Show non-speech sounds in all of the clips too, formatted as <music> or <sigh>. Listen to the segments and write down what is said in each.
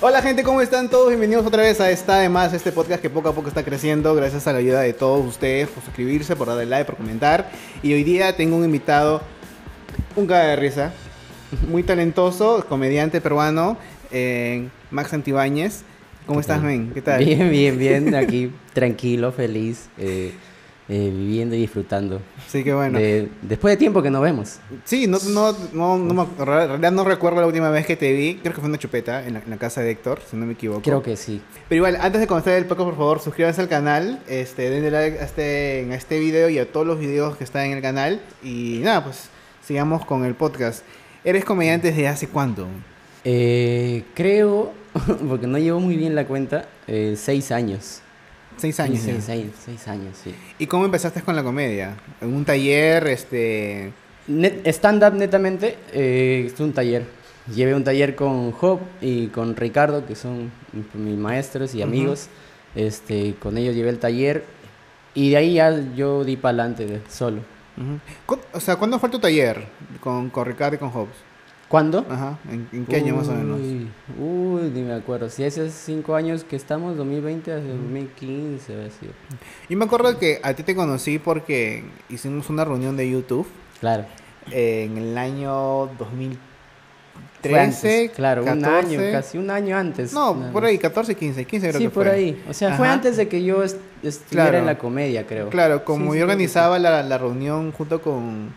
Hola gente, ¿cómo están todos? Bienvenidos otra vez a esta, además, este podcast que poco a poco está creciendo gracias a la ayuda de todos ustedes por suscribirse, por darle like, por comentar. Y hoy día tengo un invitado, un cara de risa, <laughs> muy talentoso, comediante peruano, eh, Max Antibáñez. ¿Cómo estás, men? ¿Qué tal? Bien, bien, bien. <laughs> Aquí tranquilo, feliz, eh, eh, viviendo y disfrutando. Sí, qué bueno. De- después de tiempo que nos vemos. Sí, no, no, no, no me- en realidad no recuerdo la última vez que te vi. Creo que fue una chupeta en la, en la casa de Héctor, si no me equivoco. Creo que sí. Pero igual, antes de comenzar el podcast, por favor, suscríbanse al canal, este, denle like a este, a este video y a todos los videos que están en el canal. Y nada, pues sigamos con el podcast. ¿Eres comediante desde hace cuánto? Eh, creo, <laughs> porque no llevo muy bien la cuenta, eh, seis años. Seis años. Sí, seis, años, sí. ¿Y cómo empezaste con la comedia? ¿En un taller? Este... Net- Stand-up netamente, eh, es un taller. Llevé un taller con Job y con Ricardo, que son mi- mis maestros y amigos. Este, con ellos llevé el taller y de ahí ya yo di para adelante solo. Ujú. ¿Cu- O sea, ¿cuándo fue tu taller con, con Ricardo y con Hobbes? ¿Cuándo? Ajá. ¿En, en qué año más o menos? Uy, ni me acuerdo. Si hace cinco años que estamos, 2020 a 2015, había sido. Yo me acuerdo que a ti te conocí porque hicimos una reunión de YouTube Claro. en el año 2013. Fue antes, claro, un 14. año, casi un año antes. No, por ahí, 14, 15, 15 creo Sí, que por fue. ahí. O sea, fue antes de que yo est- estuviera Claro. en la comedia, creo. Claro, como Sí, sí, yo organizaba la, la reunión junto con,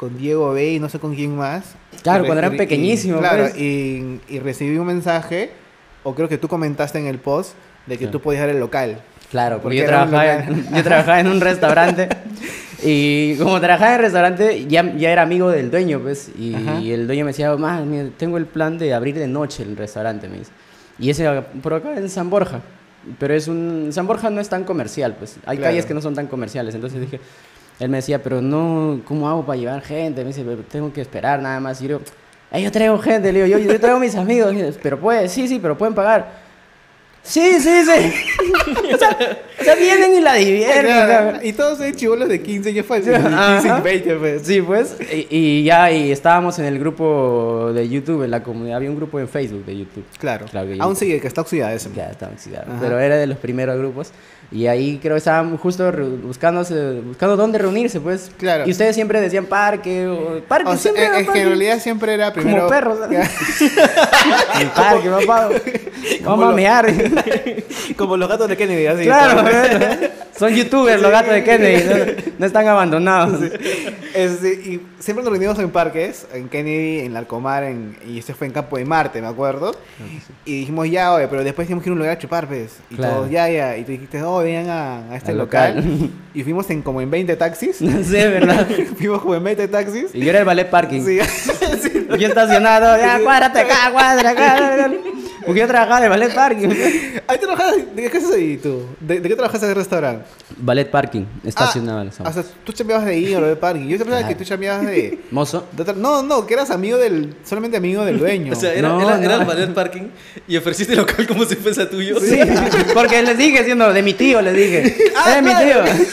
con Diego B y no sé con quién más. Claro, Y cuando eran y- pequeñísimos, Claro, pues. y, y recibí un mensaje, o creo que tú comentaste en el post, de que Claro. tú podías dar el local. Claro, Porque porque yo trabajaba, en, yo trabajaba en un <laughs> restaurante y como trabajaba en el restaurante ya, ya era amigo del dueño, pues, y, Ajá. el dueño me decía, "Ma, mira, tengo el plan de abrir de noche el restaurante, me dice. Y ese por acá en San Borja, pero es un... San Borja no es tan comercial, pues, hay Claro. calles que no son tan comerciales, entonces dije, él me decía, pero no, ¿cómo hago para llevar gente? Me dice, "Pero tengo que esperar nada más, y yo "Ay, yo traigo gente, le digo, yo, yo traigo mis amigos, pero puede, sí, sí, pero pueden pagar. Sí, sí, sí. <laughs> o, sea, o sea, vienen y la divierten. o sea, y todos son chivolos de 15 años fue 15 Ajá. y 20 pues. Sí, pues, y, y ya y estábamos en el grupo de YouTube, en la comunidad, había un grupo en Facebook de YouTube. Claro. Claro que Aún sigue, que está oxidada ese. Ya estaba oxidado, Ajá. pero era de los primeros grupos. Y ahí creo que estaban justo buscándose, buscando dónde reunirse, pues. Claro. Y ustedes siempre decían parque, o parque, O sea, siempre es, era es que parque. en realidad siempre era primero... Como perros. <laughs> El parque, papá. <laughs> Vamos a mear. <laughs> Como los gatos de Kennedy, así. claro, son youtubers los gatos de Kennedy, no, no están abandonados. Y siempre nos reunimos en parques, en Kennedy, en Larcomar, en, y este fue en Campo de Marte, me acuerdo. Y dijimos, ya, oye, pero después dijimos que ir a un lugar a chupar, pues. Y Claro. todos, ya, ya. Y tú dijiste, oh, vengan a, a este Al local. local. <laughs> Y fuimos en como en 20 taxis. <laughs> No sé, ¿verdad? fuimos como en 20 taxis. Y yo era el ballet parking. Sí. Sí. Yo estacionado, ya, cuádrate acá, cuadra acá. Porque yo trabajaba en el ballet parking. Ahí trabajabas, ¿de qué haces ahí tú? ¿De, de qué trabajas en el restaurante? Ballet parking, estacionado. Ah, o sea, tú chambeabas de ahí o de parking. Yo pensaba que tú chambeabas de, <laughs> Mozo. de otra- No, no, que eras amigo del... Solamente amigo del dueño. <laughs> O sea, era, No, era, el ballet parking y ofreciste el local como si fuese tuyo. Sí, <laughs> porque les dije, siendo de mi tío, les dije. Ah, es mi claro. tío.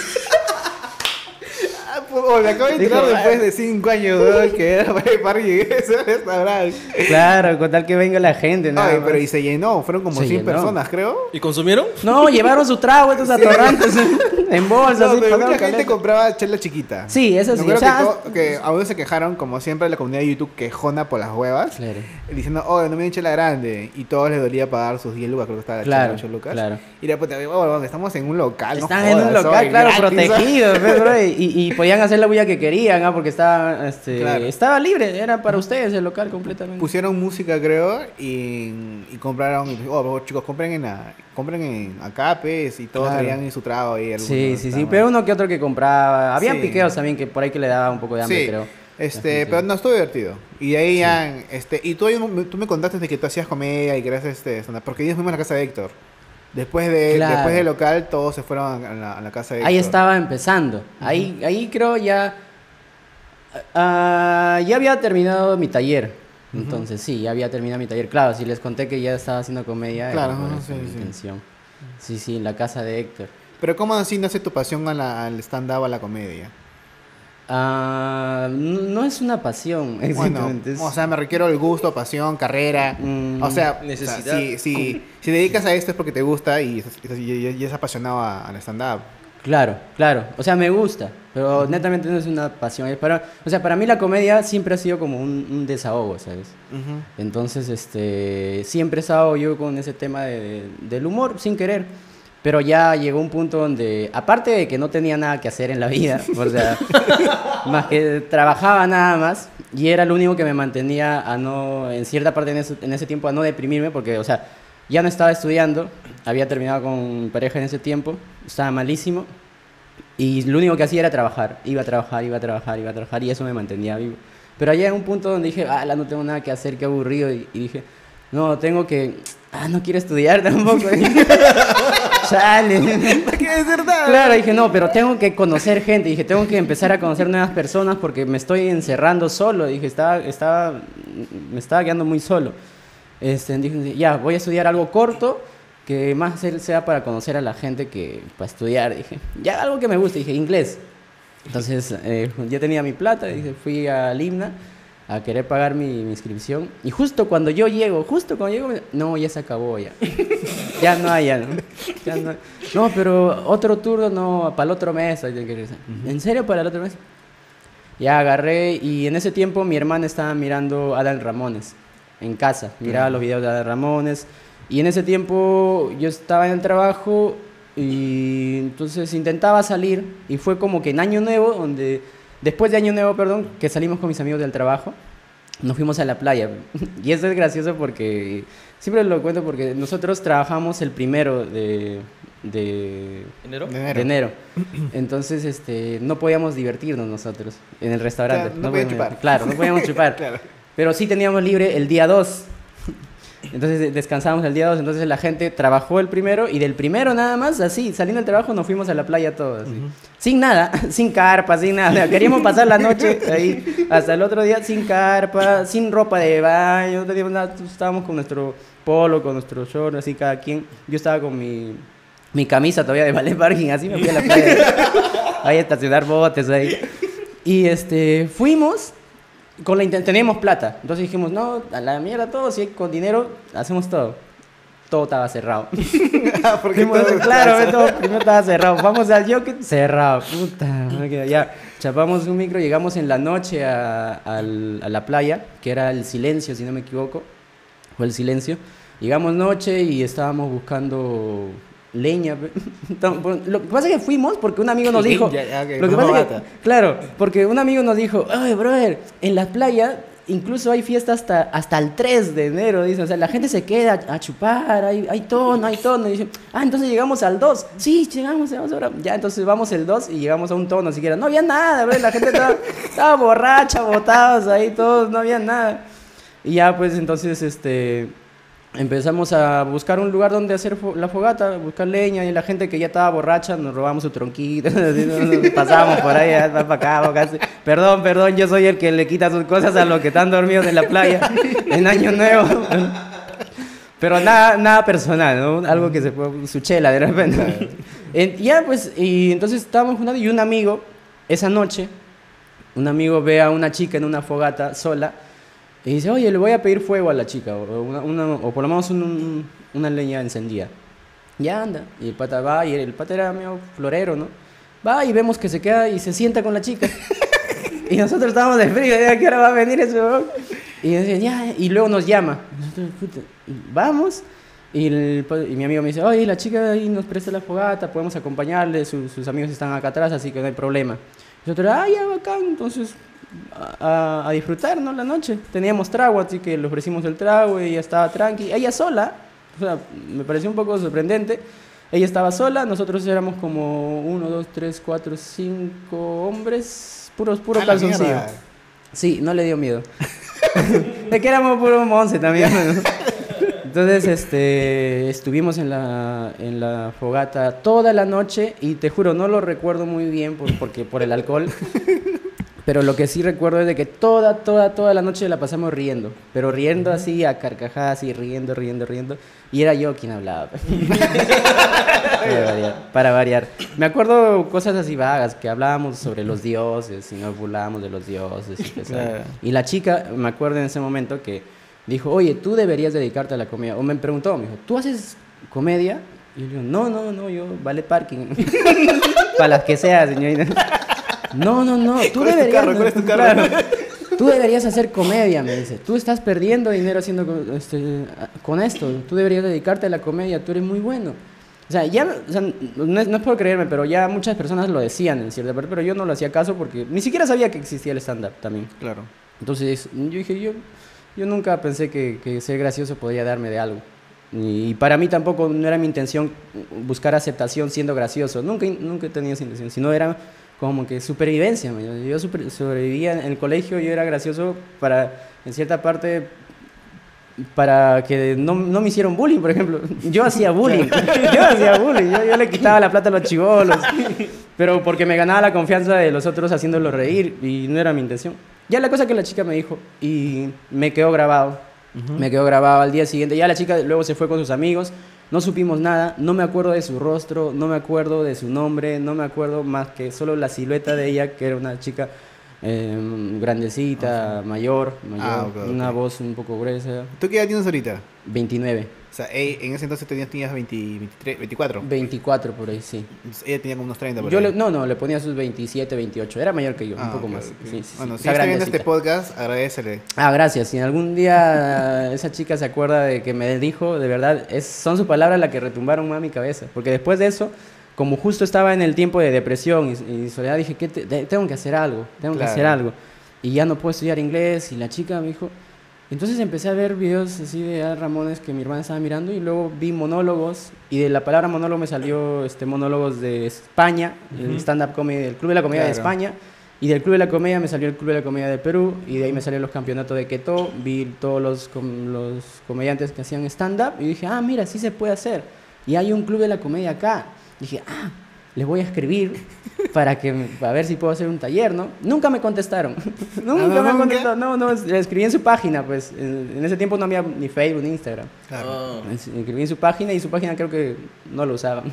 Ah, oh, me acabo de enterar Dijo, después ah. de 5 años weón, que era para el parking ese restaurante. Claro, con tal que venga la gente, nada Ay, más. pero y se llenó, fueron como Se 100 llenó. personas, creo. ¿Y consumieron? No, llevaron su trago estos atorrantes en bolsas. No, pero mucha gente caleta. compraba chela chiquita. Sí, eso sí. acuerdo o sea, que, que aún se quejaron, como siempre, la comunidad de YouTube quejona por las huevas. Claro. Diciendo, oh, no me den chela grande. Y todos les dolía pagar sus 10 lucas, creo que estaba la Claro, chela 8 lucas. claro. Y la puta, oh, bueno, estamos en un local. no Están en un jodas, local, soy claro, gratis, protegido, <laughs> pues, bro, y, y podían hacer la bulla que querían, ¿ah? porque estaba, este, Claro. estaba libre, era para ustedes el local completamente. Pusieron música, creo, y, y compraron. y, Oh, oh, chicos, compren en, la- compren en acá, pues, y todos Claro. traían en su trago ahí. algunos Sí, sí, sí, pero uno que otro que compraba, habían Sí. piqueos también que por ahí que le daba un poco de hambre, Sí, creo. Este, pero no estuvo divertido. Y de ahí ya, este, y tú, me- tú me contaste de que tú hacías comedia y que eras este, porque ellos fuimos a la casa de Héctor. Después de, Claro. después del local, todos se fueron a la, a la casa de Héctor. Ahí estaba empezando. Ahí, ahí creo ya. ah, ya había terminado mi taller. Entonces, sí, ya había terminado mi taller. Claro, si les conté que ya estaba haciendo comedia, Claro, era eso sí, mi sí. intención. Sí, sí, en la casa de Héctor. Pero ¿cómo así nace tu pasión a la- al stand-up, a la comedia? N- no es una pasión, <laughs> Bueno, exactamente. es- o sea, me requiero el gusto, pasión, carrera. Mm, o sea, necesidad. o sea, si, si, dedicas a esto es porque te gusta y, y, y- y es apasionado a- al stand-up. Claro, claro. O sea, me gusta, pero netamente no es una pasión. Es para, o sea, para mí la comedia siempre ha sido como un, un desahogo, ¿sabes? Entonces, este, siempre he estado yo con ese tema de- del humor, sin querer. Pero ya llegó un punto donde, aparte de que no tenía nada que hacer en la vida, o sea, <laughs> más que trabajaba nada más, y era lo único que me mantenía a no, en cierta parte en ese, en ese tiempo, a no deprimirme, porque, o sea, ya no estaba estudiando, había terminado con mi pareja en ese tiempo, estaba malísimo, y lo único que hacía era trabajar, iba a trabajar, iba a trabajar, iba a trabajar, y eso me mantenía vivo. Pero allá en un punto donde dije, ah, no tengo nada que hacer, qué aburrido, y, y dije, no, tengo que, ah, no quiero estudiar tampoco. <laughs> Chale. ¿Qué es verdad? Claro, dije, no, pero tengo que conocer gente. Dije, tengo que empezar a conocer nuevas personas porque me estoy encerrando solo. Dije, estaba, estaba, me estaba quedando muy solo. Este, dije, ya, voy a estudiar algo corto que más sea para conocer a la gente que para estudiar. Dije, ya algo que me guste. Dije, inglés. Entonces, eh, ya tenía mi plata. Dije, fui al Himna a querer pagar mi, mi inscripción. Y justo cuando yo llego, justo cuando llego, me- no, ya se acabó ya. <laughs> ya no hay, ya no. Ya no, no, pero otro turno no, para el otro mes. hay que regresar. ¿En serio para el otro mes? Ya agarré y en ese tiempo mi hermana estaba mirando a Adal Ramones en casa. Miraba los videos de Adal Ramones. Y en ese tiempo yo estaba en el trabajo y entonces intentaba salir. Y fue como que en Año Nuevo, donde después de Año Nuevo, perdón, que salimos con mis amigos del trabajo, nos fuimos a la playa. <laughs> Y eso es gracioso porque siempre lo cuento porque nosotros trabajamos el primero de, de, ¿Enero? De enero. de enero. Entonces, este, no podíamos divertirnos nosotros en el restaurante. Claro, no podíamos- chupar. Claro, no podíamos <laughs> chupar. Claro. Pero sí teníamos libre el día 2. Entonces de- descansábamos el día 2, entonces la gente trabajó el primero y del primero nada más, así, saliendo del trabajo nos fuimos a la playa todos. así. Sin nada, <laughs> sin carpa, sin nada. Queríamos pasar la noche <laughs> ahí hasta el otro día sin carpa, sin ropa de baño, nada, estábamos con nuestro polo, con nuestro short, así cada quien. Yo estaba con mi, mi camisa todavía de ballet parking, así me fui a la playa. <laughs> ahí estacionar botes ahí. Y este, fuimos con la teníamos plata. Entonces dijimos, no, a la mierda todo, si con dinero, hacemos todo. Todo estaba cerrado. Ah, <laughs> <laughs> porque todo- claro, todo primero estaba cerrado. Vamos al Jockey, cerrado. Puta, <laughs> ya. Chapamos un micro, llegamos en la noche a, a la playa, que era el silencio, si no me equivoco. Fue el silencio. Llegamos noche y estábamos buscando leña. <laughs> Lo que pasa es que fuimos porque un amigo nos dijo. Lo que pasa es que, claro, porque un amigo nos dijo, ay, brother, en la playa incluso hay fiesta hasta, hasta el 3 de enero, dice, o sea, la gente se queda a, chupar, hay, hay tono, hay tono, y dice, ah, entonces llegamos al 2, sí, llegamos, llegamos ahora, ya, entonces vamos el 2 y llegamos a un tono siquiera, no había nada, la gente estaba, <laughs> estaba borracha, botados ahí todos, no había nada. Y ya, pues, entonces, este... Empezamos a buscar un lugar donde hacer la fogata, buscar leña y la gente que ya estaba borracha nos robamos su tronquito, <laughs> pasábamos por ahí, para acá, para acá. Perdón, perdón, yo soy el que le quita sus cosas a los que están dormidos en la playa <laughs> en Año Nuevo. Pero nada, nada personal, ¿no? Algo que se puede, su chela de repente. En- ya, pues, y entonces estábamos jugando y un amigo, esa noche, un amigo ve a una chica en una fogata sola y dice, oye, le voy a pedir fuego a la chica, o, por lo menos un- un- una leña encendida. Ya anda. Y el pata va, y el pata era medio florero, ¿no? Va y vemos que se queda y se sienta con la chica. <laughs> y nosotros estábamos de frío, ¿a qué hora va a venir ese? Y, decía, ya, y luego nos llama. Nosotros, puta, vamos. Y, el mi amigo me dice, oye, la chica ahí nos presta la fogata, podemos acompañarle, su- sus amigos están acá atrás, así que no hay problema. Nosotros, ah, ya, bacán, entonces a, a- disfrutar, ¿no? La noche. Teníamos trago, así que le ofrecimos el trago y ella estaba tranqui. Ella sola, o sea, me pareció un poco sorprendente. Ella estaba sola, nosotros éramos como uno, dos, tres, cuatro, cinco hombres, puros, puro calzoncillo. mierda. Sí, no le dio miedo. <laughs> de que éramos puro once también. ¿no? Entonces, este, estuvimos en la, en la fogata toda la noche y te juro, no lo recuerdo muy bien por, porque, por el alcohol. Pero lo que sí recuerdo es de que toda, toda, toda la noche la pasamos riendo. Pero riendo así, a carcajadas y riendo, riendo, riendo. Y era yo quien hablaba. <laughs> Para variar, para variar. Me acuerdo cosas así vagas, que hablábamos sobre los dioses y nos burlábamos de los dioses. Y. Claro. Y la chica, me acuerdo en ese momento que dijo, oye, tú deberías dedicarte a la comedia. O me preguntó, me dijo, ¿tú haces comedia? Y yo no, no, no, yo vale parking. <laughs> para las que sea, señorita. No, no, no, tú ¿Cuál es tu deberías... carro? ¿Cuál es tu carro? Claro. Tú deberías hacer comedia, me dice. Tú estás perdiendo dinero haciendo este, con esto. Tú deberías dedicarte a la comedia. Tú eres muy bueno. O sea, ya, o sea, no, es, no es por creerme, pero ya muchas personas lo decían en cierta parte, pero yo no lo hacía caso porque ni siquiera sabía que existía el stand-up también. Claro. Entonces, yo dije, yo, yo nunca pensé que, que ser gracioso podía darme de algo. Y para mí tampoco no era mi intención buscar aceptación siendo gracioso. Nunca, nunca he tenido esa intención, sino era como que supervivencia. Yo super- sobrevivía en el colegio, yo era gracioso para, en cierta parte, para que no, no me hicieron bullying, por ejemplo. Yo hacía bullying. <laughs> Yo hacía bullying. Yo, yo le quitaba la plata a los chivolos. Pero porque me ganaba la confianza de los otros haciéndolos reír y no era mi intención. Ya la cosa que la chica me dijo y me quedó grabado. Me quedó grabado al día siguiente. Ya la chica luego se fue con sus amigos. No supimos nada. No me acuerdo de su rostro. No me acuerdo de su nombre. No me acuerdo más que solo la silueta de ella, que era una chica eh, grandecita, mayor, mayor Ah, una voz un poco gruesa. ¿Tú qué edad tienes ahorita? 29. Sea, ella- en ese entonces tenías, tenías 20, 23, 24. 24 por ahí, sí. Entonces, ella tenía como unos 30 por Yo ahí. le- no, no, le ponía sus 27, 28. Era mayor que yo, un Ah, poco ok, más. ok. Sí, sí, sí. Bueno, si Está viendo este podcast, agradecele. Ah, gracias. Si algún día <laughs> esa chica se acuerda de que me dijo, de verdad, es, son sus palabras las que retumbaron más mi cabeza. Porque después de eso, como justo estaba en el tiempo de depresión y, y soledad, dije, ¿qué te- te- tengo que hacer algo, tengo Claro. que hacer algo. Y ya no puedo estudiar inglés. Y la chica me dijo... Entonces empecé a ver videos así de Al Ramones que mi hermana estaba mirando y luego vi monólogos y de la palabra monólogo me salió este monólogos de España, el stand-up comedy del Club de la Comedia de. España y del Club de la Comedia me salió el Club de la Comedia de Perú y de ahí me salieron los campeonatos de Queto, vi todos los, com- los comediantes que hacían stand-up y dije, ah, mira, sí se puede hacer. Y hay un Club de la Comedia acá. dije, ah, les voy a escribir para que me- para ver si puedo hacer un taller, ¿no? Nunca me contestaron. <laughs> nunca Ah, ¿no? me contestaron. No, no, le escribí en su página, pues. En, en ese tiempo no había ni Facebook ni Instagram. Claro. Ah. Escribí en su página y su página creo que no lo usaban. <laughs>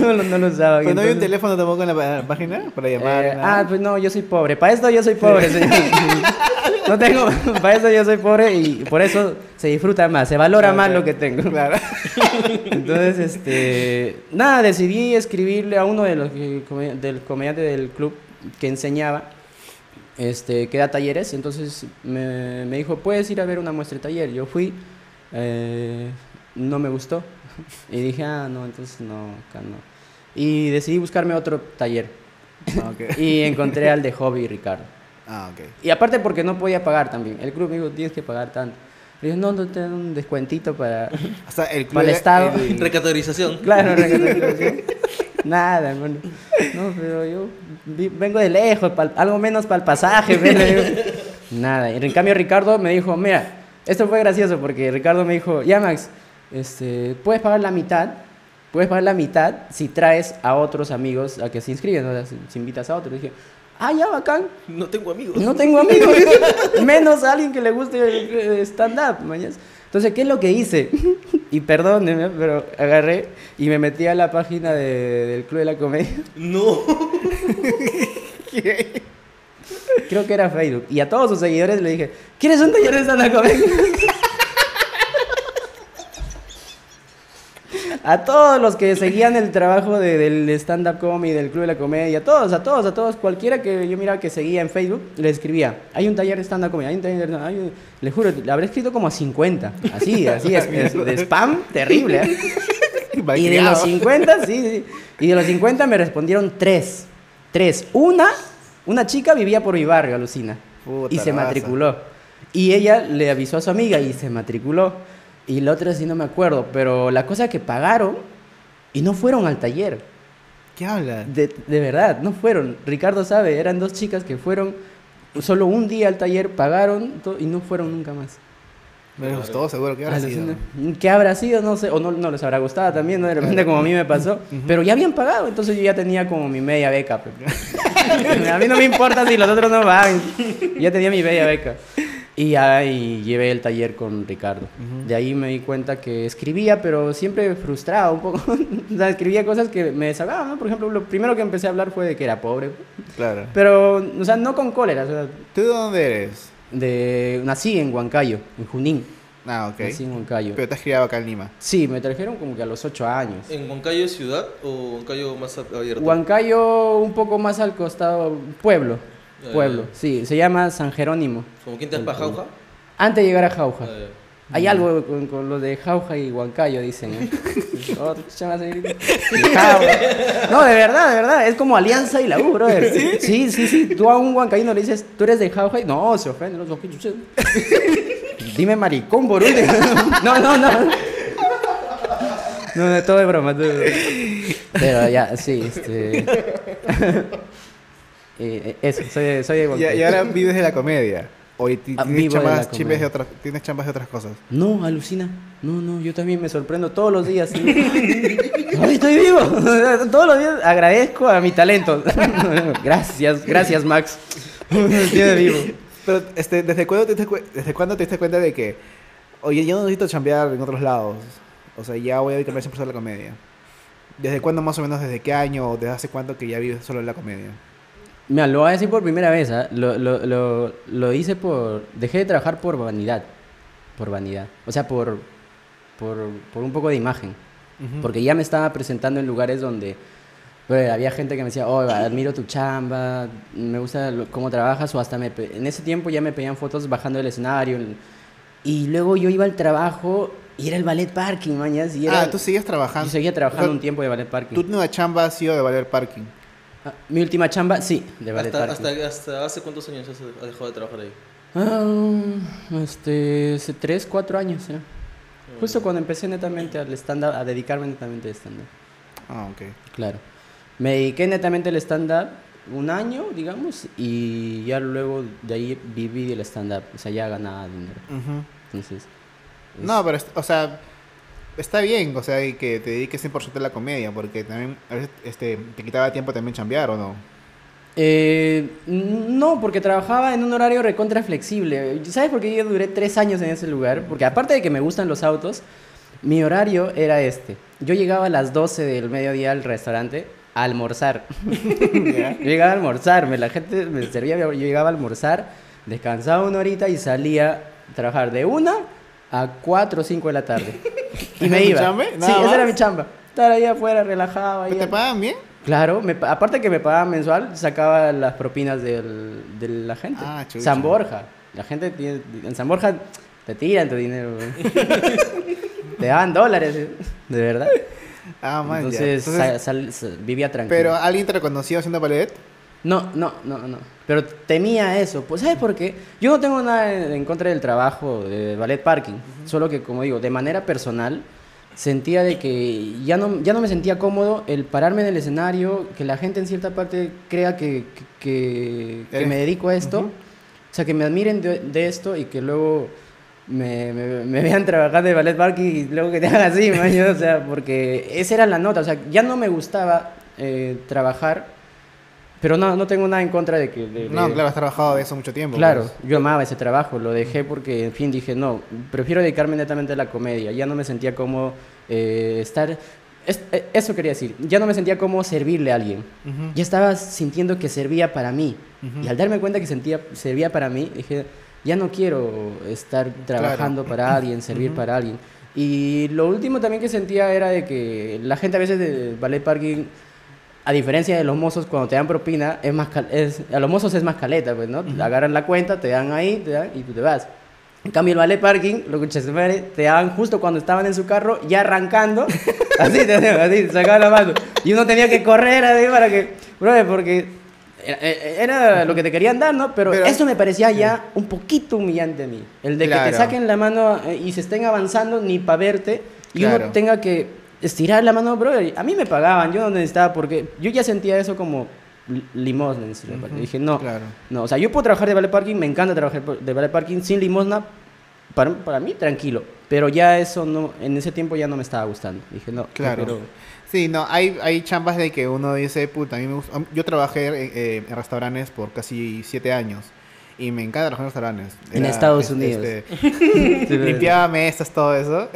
no, lo- no lo usaban. Pero no hay un teléfono tampoco en la página para llamar. eh, ah, pues no, yo soy pobre. Para esto yo soy pobre, señor. <laughs> No tengo, para eso yo soy pobre y por eso se disfruta más, se valora Claro, más claro. lo que tengo. Claro. Entonces, este, nada, decidí escribirle a uno de los del comediante del club que enseñaba, este, que da talleres. Entonces me, me dijo, puedes ir a ver una muestra de taller. Yo fui, eh, no me gustó <laughs> y dije, ah, no, entonces no, acá no. Y decidí buscarme otro taller Ah, ok. <laughs> y encontré al de Hobby Ricardo. Ah, ok. Y aparte porque no podía pagar también. El club me dijo, tienes que pagar tanto. Le dije, no, no te dan un descuentito para... <laughs> O sea, el club. Para el Estado. el- Recategorización. Claro, recapitulación. Nada, hermano. No, pero yo vengo de lejos, algo menos para el pasaje. Nada. Y en cambio Ricardo me dijo, mira, esto fue gracioso porque Ricardo me dijo, ya Max, este, puedes pagar la mitad, puedes pagar la mitad si traes a otros amigos a que se inscriben, o sea, si, si invitas a otros. dije, ah, ya, bacán. No tengo amigos. No tengo amigos, <laughs> menos a alguien que le guste el stand-up, mañas. Entonces, ¿qué es lo que hice? <laughs> Y perdónenme, pero agarré y me metí a la página de- del Club de la Comedia. No. <laughs> Creo que era Facebook. Y a todos sus seguidores le dije, ¿quieres un taller de stand-up <laughs> A todos los que seguían el trabajo de- del stand-up comedy, del Club de la Comedia, a todos, a todos, a todos, cualquiera que yo miraba que seguía en Facebook, le escribía, hay un taller de stand-up comedy, hay un taller de hay un-". Le juro, le habré escrito como a 50, así, así, es, es- de spam terrible, ¿eh? <laughs> Y de los 50, sí, sí. Y de los 50 me respondieron tres. Tres. Una, una chica vivía por mi barrio, alucina. Puta y se matriculó. Y ella le avisó a su amiga y se matriculó. Y la otra sí no me acuerdo. Pero la cosa es que pagaron y no fueron al taller. ¿Qué habla? De, de verdad, no fueron. Ricardo sabe, eran dos chicas que fueron solo un día al taller, pagaron y no fueron nunca más. Me gustó, seguro. ¿Qué habrá sido? ¿Qué habrá sido? No sé, o no, no les habrá gustado también, ¿no? De repente como a mí me pasó. <laughs> Pero ya habían pagado, entonces yo ya tenía como mi media beca. pues. <laughs> <laughs> a mí no me importa si los otros no van. Ya tenía mi media beca. Y ahí llevé el taller con Ricardo. Ujú. De ahí me di cuenta que escribía, pero siempre frustrado un poco. <laughs> o sea, escribía cosas que me desahogaban, ¿no? Por ejemplo, lo primero que empecé a hablar fue de que era pobre. Claro. Pero, o sea, no con cólera. O sea, ¿Tú de dónde eres? de, nací en Huancayo, en Junín. Ah, ok. Nací en Huancayo. Pero te has criado acá en Lima. Sí, me trajeron como que a los ocho años. ¿En Huancayo ciudad o Huancayo más abierto? Huancayo un poco más al costado, pueblo. Ya, Pueblo, sí, se llama San Jerónimo. ¿Como quien te para Jauja? Antes de llegar a Jauja. Ya. Hay algo con, con lo de Jauja y Huancayo, dicen. ¿eh? <laughs> Oh. No, de verdad, de verdad. Es como Alianza y la U, brother. ¿Sí? sí, sí, Tú a un huancayino le dices, tú eres de Jauja y no, se ofende. No. <laughs> Dime maricón, por último. No, no, no. No, no, todo es broma. todo es broma. Pero ya, sí, este. <laughs> Eh, eso, soy, soy de Y, y ahora vives de la comedia. O ti- Ah, tienes, de chambas, de otras, tienes chambas de otras cosas. No, alucina. No, no, yo también me sorprendo todos los días. ¿sí? <laughs> Ay, estoy vivo. <laughs> Todos los días agradezco a mi talento. <laughs> Gracias, gracias, Max. Vivo. Pero, este, ¿desde cuándo, te diste, ¿desde cuándo te diste cuenta de que, oye, yo no necesito chambear en otros lados? O sea, ya voy a dedicarme 100% a la comedia. ¿Desde cuándo más o menos, desde qué año o desde hace cuánto que ya vives solo en la comedia? Mira, lo voy a decir por primera vez. ¿ah? Lo, lo, lo, lo hice por... Dejé de trabajar por vanidad. Por vanidad. O sea, por, por, por un poco de imagen. Ujú. Porque ya me estaba presentando en lugares donde bueno, había gente que me decía, oh, admiro tu chamba, me gusta cómo trabajas, o hasta me... En ese tiempo ya me pedían fotos bajando del escenario. Y luego yo iba al trabajo y era el ballet parking, mañas. Y era, Ah, tú sigues trabajando. yo seguía trabajando O un tiempo de ballet parking. Tu nueva chamba ha sido de valer parking. Ah, mi última chamba, sí, de ballet Hasta, parking. hasta, hasta hace cuántos años has dejado de trabajar ahí? Ah, este, hace 3, 4 años, ¿eh? Justo cuando empecé netamente al stand-up, a dedicarme netamente al stand-up. Ah, ok. Claro. Me dediqué netamente al stand-up un año, digamos, y ya luego de ahí viví del stand-up. O sea, ya ganaba dinero. Entonces. es- No, pero, o sea, está bien, o sea, y que te dediques 100% a la comedia, porque también a veces este, te quitaba tiempo también chambear, ¿o no? Eh, no, porque trabajaba en un horario recontra flexible. ¿Sabes por qué yo duré tres años en ese lugar? Porque aparte de que me gustan los autos, mi horario era este. Yo llegaba a las 12 del mediodía al restaurante a almorzar. <laughs> Llegaba a almorzarme, la gente me servía, yo llegaba a almorzar, descansaba una horita y salía a trabajar de una a 4 o 5 de la tarde. <laughs> Y me ¿Esa es tu iba. Sí, ¿Nada esa era más? mi chamba. Estar ahí afuera, relajado. ahí ¿Pero ¿Te pagan bien? Claro, me pa- aparte que me pagaban mensual, sacaba las propinas del, de la gente. Ah, chucha. San Borja. La gente tiene, en San Borja te tiran tu dinero. <laughs> te daban dólares, eh, de verdad. Ah, man. Entonces, Entonces, sa- sal- sa- vivía tranquilo. ¿Pero alguien te reconoció haciendo ballet? No, no, no, no. Pero temía eso. Pues, ¿sabes por qué? Yo no tengo nada en en contra del trabajo de ballet parking. Solo que, como digo, de manera personal, sentía de que ya no, ya no me sentía cómodo el pararme en el escenario, que la gente en cierta parte crea que, que, que- que Eres- me dedico a esto. O sea, que me admiren de, de esto y que luego me, me- me vean trabajando en ballet parking y luego que te hagan así, man, yo, o sea, porque esa era la nota. O sea, ya no me gustaba eh, trabajar, pero no, no tengo nada en contra de que... de- No, de- claro, has trabajado de eso mucho tiempo. Claro, pues. yo amaba ese trabajo, lo dejé porque, en fin, dije, no, prefiero dedicarme netamente a la comedia. Ya no me sentía como eh, estar... es- eh, eso quería decir, ya no me sentía como servirle a alguien. Ya estaba sintiendo que servía para mí. Y al darme cuenta que sentía, servía para mí, dije, ya no quiero estar trabajando para <clears throat> alguien, servir para alguien. Y lo último también que sentía era de que la gente a veces de ballet parking, a diferencia de los mozos, cuando te dan propina, es más es, a los mozos es más caleta, pues, ¿no? Agarran la cuenta, te dan ahí, te dan y tú te vas. En cambio, el ballet parking, lo que te daban justo cuando estaban en su carro, ya arrancando, <laughs> así, te así, sacaban la mano. Y uno tenía que correr así para que, brother, porque era, era lo que te querían dar, ¿no? Pero, Pero- eso me parecía ya un poquito humillante a mí. El de que Claro. te saquen la mano eh, y se estén avanzando ni para verte y Claro. uno tenga que estirar la mano, brother. A mí me pagaban, yo no necesitaba porque yo ya sentía eso como li- limosna. en. Ujú, Dije, no, claro. no, o sea, yo puedo trabajar de ballet parking, me encanta trabajar de ballet parking sin limosna, para, para mí tranquilo, pero ya eso no, en ese tiempo ya no me estaba gustando. Dije, no, Claro. Sí, no, hay, hay chambas de que uno dice, puta, a mí me gusta. Yo trabajé eh, eh, en restaurantes por casi siete años. Y me encanta trabajar en restaurantes. En Estados este, Unidos. este, <laughs> <laughs> limpiaba mesas, todo eso.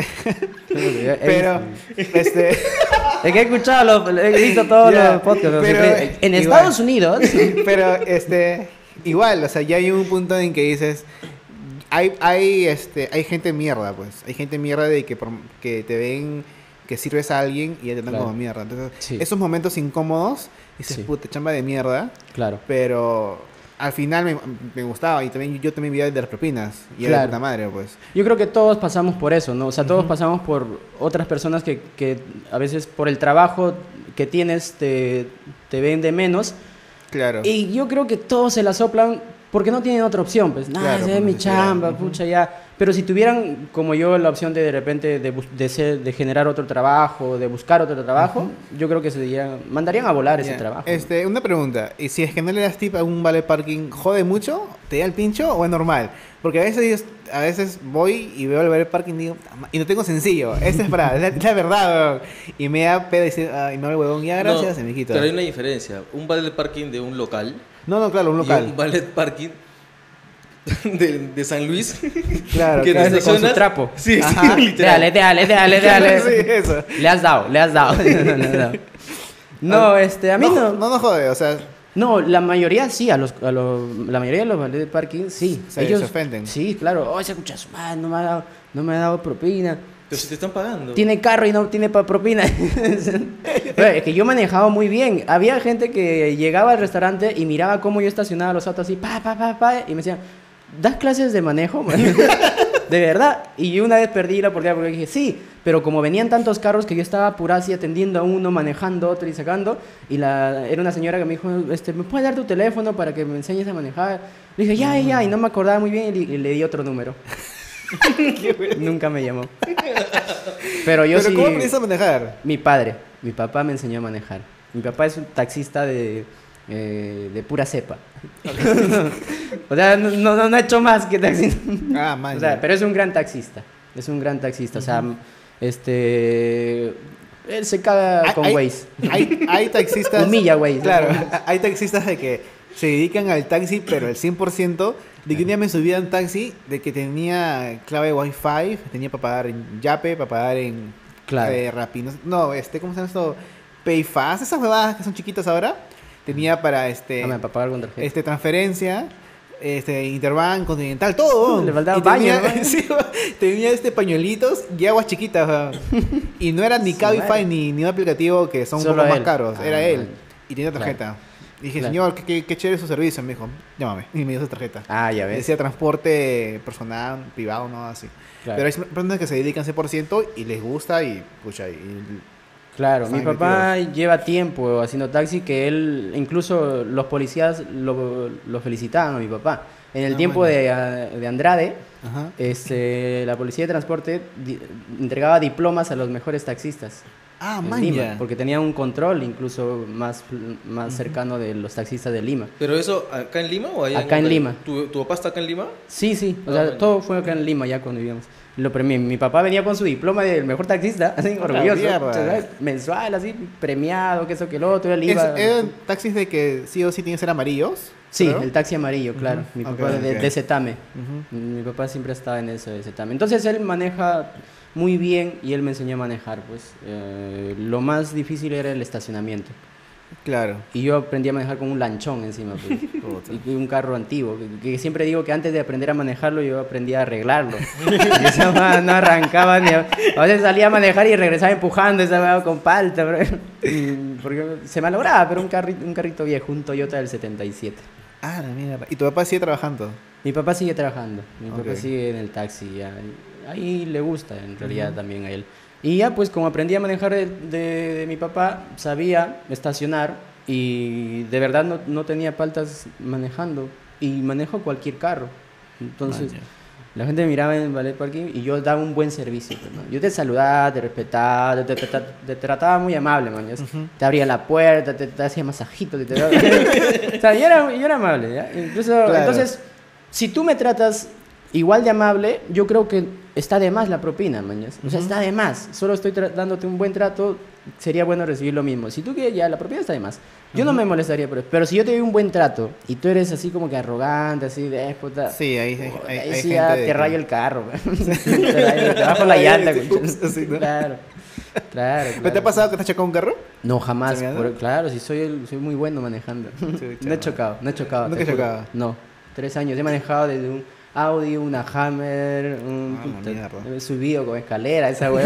<laughs> Pero, este, Es que he escuchado, los- he visto todos Ya, los podcasts. pero, siempre- en igual. Estados Unidos. pero, este, igual, o sea, ya hay un punto en que dices, hay, hay, este, hay gente mierda, pues, hay gente mierda de que, por- que te ven que sirves a alguien y ya te dan Claro. como mierda. Entonces, Sí. esos momentos incómodos, dices, Sí. puta, chamba de mierda, Claro. pero al final me, me gustaba y también yo también vivía de las propinas y era de puta madre, pues. Yo creo que todos pasamos por eso, ¿no? O sea, todos pasamos por otras personas que, que a veces por el trabajo que tienes te, te ven de menos. Claro. Y yo creo que todos se la soplan porque no tienen otra opción. Pues, nada, Claro, esa es por mi chamba, Ujú. pucha, ya. Pero si tuvieran, como yo, la opción de de repente de, de, ser- de generar otro trabajo, de buscar otro trabajo, yo creo que se dirían, mandarían a volar ese Ya. trabajo. Este, una pregunta. ¿Y si es que no le das tip a un vale parking, jode mucho? ¿Te da el pincho o es normal? Porque a veces, a veces voy y veo el vale parking y digo, "Ta ma-", y no tengo sencillo. Esta es para, <laughs> la, la verdad, weón. Y me da pedo decir, ay, no, el huevón, ya gracias, No, y me quito. Pero hay una diferencia. Un valet parking de un local, No, no, claro, un y local. un valet parking <laughs> de, de San Luis. Claro, que claro. Con su trapo. Sí, Ajá. <laughs> sí, literal. Déjale, déjale, déjale, déjale. sí, eso. Le has dado, le has dado. <laughs> no, no, no. No, este, a mí no. No, no jode, o sea, No, la mayoría sí, a los, a los, la mayoría de los de parking sí. Se- se ofenden. Sí, claro. Oh, ese madre, no me ha dado, no me ha dado propina. Pero si te están pagando. Tiene carro y no tiene para propina. <laughs> Es que yo manejaba muy bien. Había gente que llegaba al restaurante y miraba cómo yo estacionaba los autos así, pa, pa, pa, pa, y me decían, ¿das clases de manejo? <laughs> de verdad. Y yo una vez perdí la oportunidad porque dije, sí, pero como venían tantos carros que yo estaba apurado así atendiendo a uno, manejando otro y sacando, y la, era una señora que me dijo, este, ¿me puedes dar tu teléfono para que me enseñes a manejar? Le dije, ya, ya, y no me acordaba muy bien y le, y le di otro número. Nunca me llamó. Pero yo ¿pero sí... cómo aprendiste a manejar? Mi padre, mi papá me enseñó a manejar. Mi papá es un taxista de, eh, de pura cepa. <laughs> o sea, no, no, no ha hecho más que taxista. Ah, man. O sea, pero es un gran taxista. Es un gran taxista. O sea, este. Él se caga con hay- Waze. Hay, hay <laughs> taxistas. Humilla Waze. Claro, hay taxistas de que se dedican al taxi, pero el 100% de que un día me subí a un taxi de que tenía clave Wi-Fi, tenía para pagar en Yape, para pagar en Claro. eh, Rappi, no, este, ¿cómo se llama esto? Payfast, esas huevadas que son chiquitas ahora. Tenía para este, Dame para pagar con tarjeta. este transferencia, este Interbank, Continental, todo. <laughs> Le faltaba Y tenía, baño, ¿no? <laughs> sí, weón, tenía este pañuelitos y aguas chiquitas. <laughs> Y no era ni Cabify ni, ni un aplicativo que son un Solo poco más caros. Ah, Era él. Y tenía Claro. Y dije, Claro. señor, qué, qué, qué chévere su servicio. Me dijo, llámame. Y me dio su tarjeta. Ah, ya ves. Decía transporte personal, privado, no así. Claro. Pero hay personas que se dedican 100% y les gusta y, pucha, y Claro, mi papá lleva tiempo haciendo taxi que él, incluso los policías lo, lo felicitaban a mi papá. En el Ah, tiempo bueno. de, ah, de Andrade, Ajá. este, la policía de transporte di- entregaba diplomas a los mejores taxistas. Ah, en Lima, porque tenía un control incluso más, más cercano de los taxistas de Lima. ¿Pero eso acá en Lima o allá Acá en? Lima. ¿Tu, ¿Tu papá está acá en Lima? Sí, sí, o Ah, sea, todo fue acá en Lima ya cuando vivíamos. Lo premié. Mi papá venía con su diploma del mejor taxista, <laughs> así orgulloso, mensual, así, premiado, que eso, que lo otro, él Es- iba... ¿Eran taxis de que sí o sí tienen que ser amarillos? Sí, creo? el taxi amarillo, claro. Mi papá de, ok. de Setame. Ujú. Mi papá siempre estaba en eso de Setame. Entonces él maneja muy bien y él me enseñó a manejar, pues. Eh, lo más difícil era el estacionamiento. Claro. Y yo aprendí a manejar con un lanchón encima, pues. <laughs> Y un carro antiguo, que, que siempre digo que antes de aprender a manejarlo yo aprendí a arreglarlo. <laughs> Y esa no arrancaba ni a, a veces salía a manejar y regresaba empujando esa madre con palta, bro. <laughs> Porque se malograba, pero un carrito, un carrito viejo, un Toyota del 77. Ah, la mierda. ¿Y tu papá sigue trabajando? Mi papá sigue trabajando, mi papá sigue en el taxi, ya. ahí le gusta en realidad también a él. Y ya pues como aprendí a manejar de, de- de mi papá, sabía estacionar y de verdad no, no tenía paltas manejando y manejo cualquier carro. Entonces. La gente me miraba en el ballet parking y yo daba un buen servicio. pues. Yo te saludaba, te respetaba, te, te- te- te trataba muy amable, man, te abría la puerta, te, hacía te- <laughs> o sea, yo era, yo era amable. ¿ya? Incluso, Claro. entonces, si tú me tratas igual de amable, yo creo que está de más la propina, mañas. O sea, está de más. Solo estoy dándote un buen trato, sería bueno recibir lo mismo. Si tú quieres, ya la propina está de más. Yo no me molestaría por eso. Pero si yo te doy un buen trato y tú eres así como que arrogante, así de "Eh. Sí, ahí, hay, hay, Ahí hay sí gente ya de te rayo el carro, <laughs> te, bajo <laughs> la llanta, güey. Ups, así, ¿no? Claro. Claro, ¿Pero ¿Te claro. ha pasado que te has chocado un carro? No, jamás. Claro, si soy, el- soy muy bueno manejando. no he chocado, no he chocado. ¿Nunca juro. chocado? No, tres años. He manejado desde un Audi, una Hammer, un... Ah, puta, subido con escalera, esa <laughs> güey.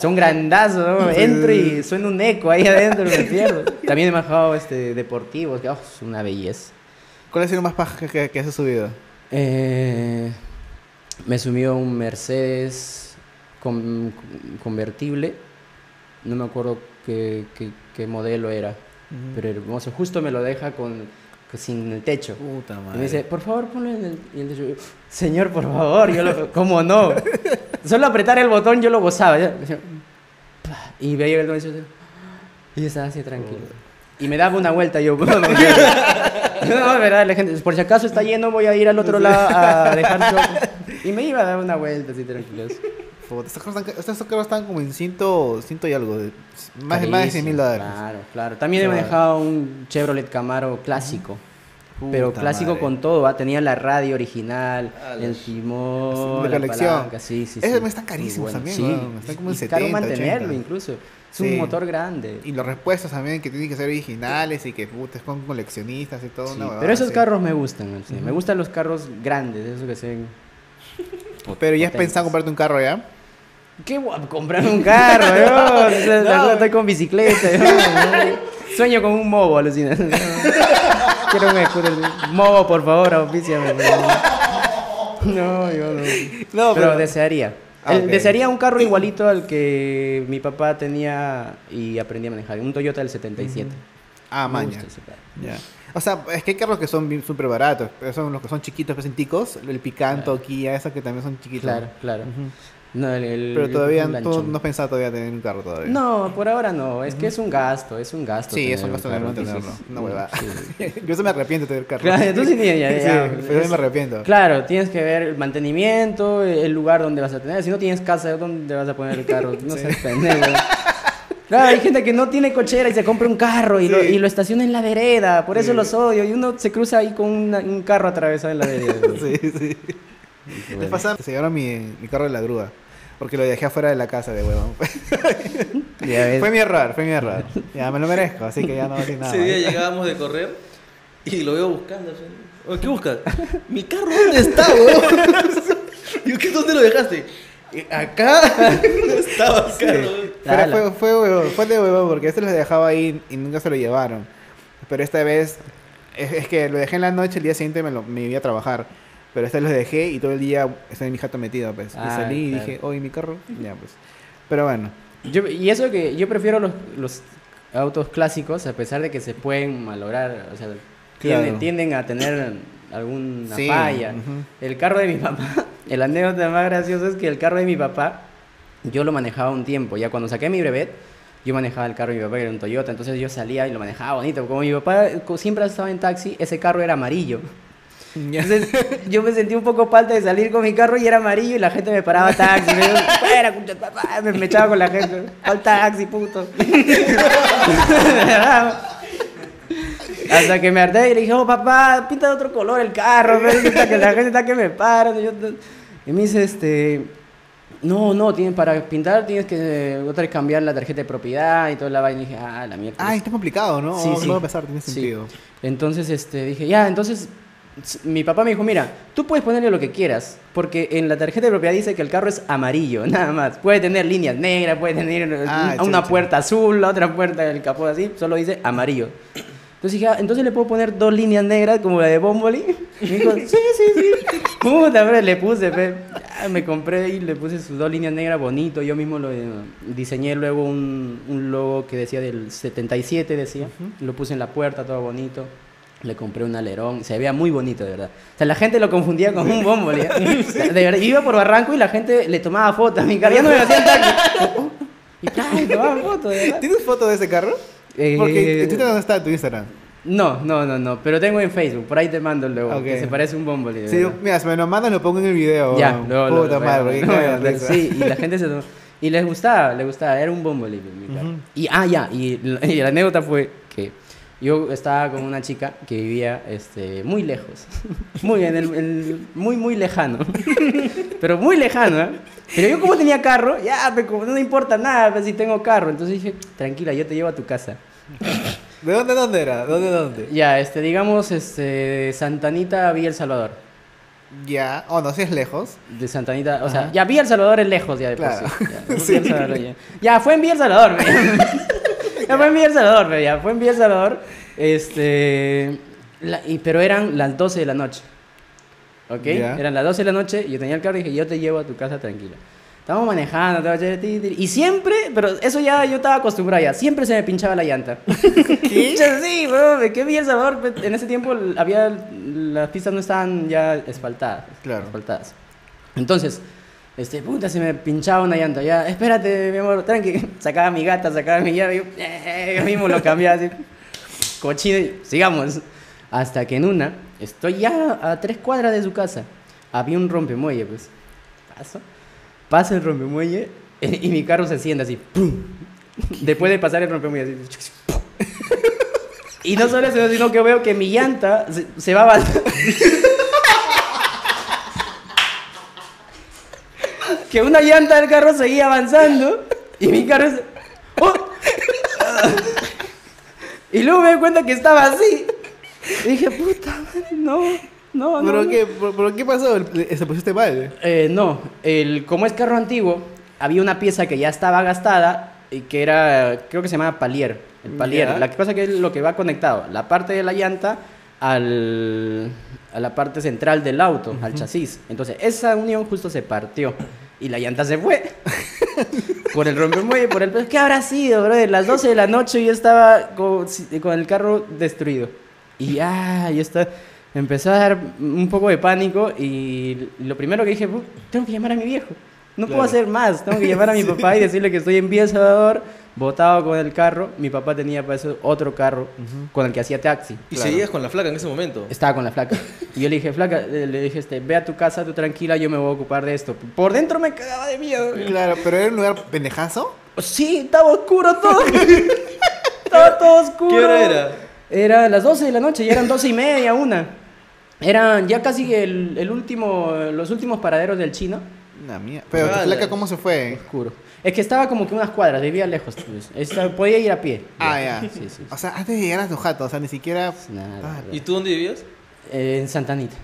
Son grandazos, ¿no? Entro y suena un eco ahí adentro, me pierdo. También he manejado este, deportivos, que oh, es una belleza. ¿Cuál ha sido más paja que, que has subido? Eh, me subió un Mercedes con- convertible. No me acuerdo qué, qué- qué modelo era. Pero hermoso. Justo me lo deja con- sin el techo. Puta Y madre. me dice, por favor, ponlo en el, y el techo. Yo, Señor, por favor. Yo lo, <laughs> ¿Cómo no? Solo apretar el botón yo lo gozaba. Y veía el dueño y yo estaba así tranquilo. Y me daba una vuelta yo. <laughs> no, verdad, la gente, por si acaso está lleno, voy a ir al otro lado a dejar yo. Y me iba a dar una vuelta así tranquilo. Estos carros están, como en ciento, ciento y algo. de- más, de, más de 100 mil dólares. Claro, claro. También he manejado un Chevrolet Camaro clásico. pero clásico madre. con todo, ¿va? tenía la radio original, Ah, el timón, la colección. sí, sí, Esos sí. están carísimos bueno. también, Sí. Están como en caro 70, mantenerlo 80. incluso. Es Sí. un motor grande. Y los repuestos también que tienen que ser originales y que puta, son coleccionistas y todo Sí, una huevada pero esos carros me gustan, sí. me gustan los carros grandes, esos que se ven... Pero ya has pensado comprarte un carro ya. Qué guapo comprarme un carro, yo. <laughs> No. Estoy con bicicleta. yo, ¿no? <laughs> Sueño con un mobo, alucina. <laughs> Quiero un scooter. Mobo, por favor, auspíciame. No, yo no. No, pero, pero- desearía. Ah, Eh. Desearía un carro igualito al que mi papá tenía y aprendí a manejar. Un Toyota del 77. Ah, maña. Ya. O sea, es que hay carros que son súper baratos. Son los que son chiquitos, presenticos. El Picanto, Claro. Kia, esos que también son chiquitos. Claro, claro. No, el- el- Pero todavía tú no has pensado todavía tener un carro todavía. No, por ahora no. Es que es un gasto, es un gasto. Sí, es un gasto mantenerlo. entonces, Una huevada. sí. <laughs> Yo se me arrepiento de tener carro. Claro, tú sí tienes ya, ya, <laughs> Sí, pero yo es- me arrepiento. Claro, tienes que ver el mantenimiento, el lugar donde vas a tener. Si no tienes casa, ¿dónde vas a poner el carro? No Sí. seas pendejo. <laughs> Claro, hay gente que no tiene cochera y se compra un carro y, lo, y lo estaciona en la vereda. Por eso los odio. Y uno se cruza ahí con una- un carro atravesado en la vereda. Sí, sí. Les se llevaron mi, mi carro de la grúa. Porque lo dejé afuera de la casa de huevón. <laughs> Fue mi error, fue mi error. Ya me lo merezco, así que ya no voy a decir nada. Ese día llegábamos de correr y lo veo buscando. Oye, ¿Qué buscas? ¿Mi carro dónde está, weón? Yo, <laughs> ¿qué, ¿dónde lo dejaste? "Eh, Acá <laughs> no estaba el carro. weón. Pero fue, fue, huevón, fue de huevón porque este lo dejaba ahí y nunca se lo llevaron. Pero esta vez, es, es que lo dejé en la noche, el día siguiente me, lo, me iba a trabajar. Pero esta vez lo dejé y todo el día estaba en mi jato metido, pues. y Ah, salí y dije, oye, mi carro. Ya, pues. Pero bueno. Yo- y eso que yo prefiero los, los autos clásicos, a pesar de que se pueden malograr, o sea, tienden, Claro. tienden a tener alguna Sí, falla. El carro de mi <laughs> papá, el anécdota más gracioso es que el carro de mi papá, yo lo manejaba un tiempo, ya cuando saqué mi brevet, yo manejaba el carro de mi papá, que era un Toyota, entonces yo salía y lo manejaba bonito. Como mi papá siempre estaba en taxi, ese carro era amarillo. Entonces yo me sentí un poco falta de salir con mi carro y era amarillo y la gente me paraba taxi. Me, echaba con la gente. Al taxi, puto. <laughs> Hasta que me harté y le dije, oh papá, pinta de otro color el carro, que la gente está que me para. Y me dice, este, no, no, tienes, para pintar tienes que eh, otra vez cambiar la tarjeta de propiedad y toda la vaina. Y dije, ah, la mierda. Ah, está complicado, ¿no? Sí, Oh, sí. No va a pasar, tiene Sí. sentido. Entonces este, dije, ya, entonces mi papá me dijo, mira, tú puedes ponerle lo que quieras, porque en la tarjeta de propiedad dice que el carro es amarillo, <laughs> nada más. Puede tener líneas negras, puede tener eh, Ah, una puerta azul, la otra puerta del capó así, solo dice amarillo. Entonces dije, ah, entonces le puedo poner dos líneas negras como la de Bomboli. Y <laughs> me dijo, sí, sí, sí. <laughs> Puta, hombre, le puse, fe. Me compré y le puse sus dos líneas negras bonito. Yo mismo lo eh, diseñé luego un, un logo que decía del 77, decía. Lo puse en la puerta, todo bonito. Le compré un alerón, se veía muy bonito, de verdad. O sea, la gente lo confundía con un Bomboli. ¿eh? <laughs> De verdad, iba por Barranco y la gente le tomaba fotos a mi carro. Ya no me hacían taxi. Oh, <laughs> Y claro, tomaban fotos, de verdad. ¿Tienes foto de ese carro? Eh, Porque ¿tú dónde está tu Instagram? No, no, no, no, pero tengo en Facebook, por ahí te mando luego, Ok. que se parece un de Sí, verdad. mira, si me lo mandan lo pongo en el video. Ya, madre, porque <laughs> no, caga no, de risa. Sí, y la gente se... Y les gustaba, les gustaba, era un en mi carro. Ujú. Y, ah, ya, y, la- y la anécdota fue yo estaba con una chica que vivía este, muy lejos, <laughs> muy, en el, muy, muy lejano, <laughs> pero muy lejano, ¿eh? Pero yo como tenía carro, ya, me como no me importa nada pues, si tengo carro, entonces dije, tranquila, yo te llevo a tu casa. <laughs> ¿De dónde, dónde era? ¿Dónde, dónde? Ya, este, digamos, este, Santanita, Villa El Salvador. Ya. Oh, no, si es lejos. De Santanita, o sea, Ajá. ya Villa El Salvador es lejos ya de por Claro. sí. Ya, Sí. Fue en Villa El Salvador, fue en Villa El Salvador, ve, ya fue en Villa El Salvador. Este, la- y, pero eran las 12 de la noche. ¿Ok? Ya. Eran las 12 de la noche, yo tenía el carro y dije, yo te llevo a tu casa tranquila. Estábamos manejando, ti, y siempre, pero eso ya yo estaba acostumbrado ya, siempre se me pinchaba la llanta. ¿Qué? <laughs> <laughs> Sí, bro, ¿de qué Salvador? Pues, En ese tiempo había, las pistas no estaban ya asfaltadas. Claro. asfaltadas. Entonces, este, puta, se me pinchaba una llanta. Ya, espérate, mi amor, tranqui. <laughs> Sacaba mi gata, sacaba mi llave. Yo, eh, yo mismo lo cambiaba así. Cochino sigamos. Hasta que en una, estoy ya a tres cuadras de su casa. Había un rompemuelle, pues. Paso. Pasa el rompemuelle eh, <laughs> y mi carro se siente así. ¡pum! <laughs> Después de pasar el rompemuelle así. ¡pum! Y no solo eso, sino que veo que mi llanta se, se va avanzando. Que una llanta del carro seguía avanzando y mi carro se... ¡Oh! y luego me di cuenta que estaba así. Y dije, puta madre, no, no, no. ¿Pero no". qué, ¿Pero, pero qué pasó? ¿Se pusiste mal? Eh, no, el, como es carro antiguo, había una pieza que ya estaba gastada y que era, creo que se llamaba palier. El palier, Ya. la cosa que es lo que va conectado, la parte de la llanta al, a la parte central del auto, al chasis. Entonces, esa unión justo se partió y la llanta se fue. <laughs> por el rompemuelle, por el... ¿Qué habrá sido, bro? Las 12 de la noche yo estaba con, con el carro destruido. Y ya, yo estaba... Empezó a dar un poco de pánico y lo primero que dije, "Pu, tengo que llamar a mi viejo. No puedo Claro. hacer más. Tengo que llamar a mi <laughs> papá y decirle que estoy en El Salvador, botado con el carro. Mi papá tenía para eso otro carro con el que hacía taxi. Y Claro. seguías con la flaca en ese momento. Estaba con la flaca. <laughs> Y yo le dije, flaca, eh, le dije, este, ve a tu casa, tú tranquila, yo me voy a ocupar de esto. Por dentro me cagaba de miedo. Claro, pero era un lugar pendejazo. Sí, estaba oscuro todo. <laughs> estaba todo oscuro. ¿Qué hora era? Era las 12 de la noche, ya eran 12 y media, una. Eran ya casi el, el último, los últimos paraderos del chino. Una mía. Pero tu flaca, ¿cómo se fue? Oscuro. Es que estaba como que unas cuadras, vivía lejos. pues. Esta- podía ir a pie. Ah, ya. Sí, sí. sí. O sea, antes de llegar a tu jato, o sea, ni siquiera. Nada, Ah. ¿Y tú dónde vivías? Eh, en Santanita.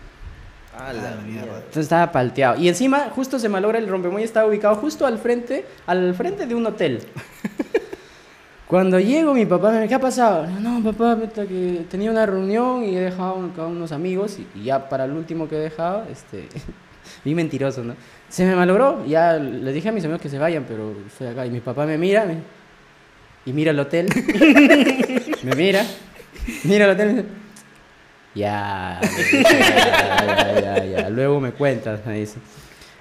Ah, la mierda. Entonces estaba palteado. Y encima, justo se malogra el rompemuelle, estaba ubicado justo al frente, al frente de un hotel. <laughs> Cuando llego, mi papá me dice, ¿qué ha pasado? No, papá, puta, que tenía una reunión y he dejado a unos amigos y, y ya para el último que he dejado, este, <laughs> bien mentiroso, ¿no? Se me malogró, ya le dije a mis amigos que se vayan, pero estoy acá y mi papá me mira y mira el hotel, <laughs> me mira, mira el hotel y me dice, ya, ya, ya, ya, luego me cuentas, me dice.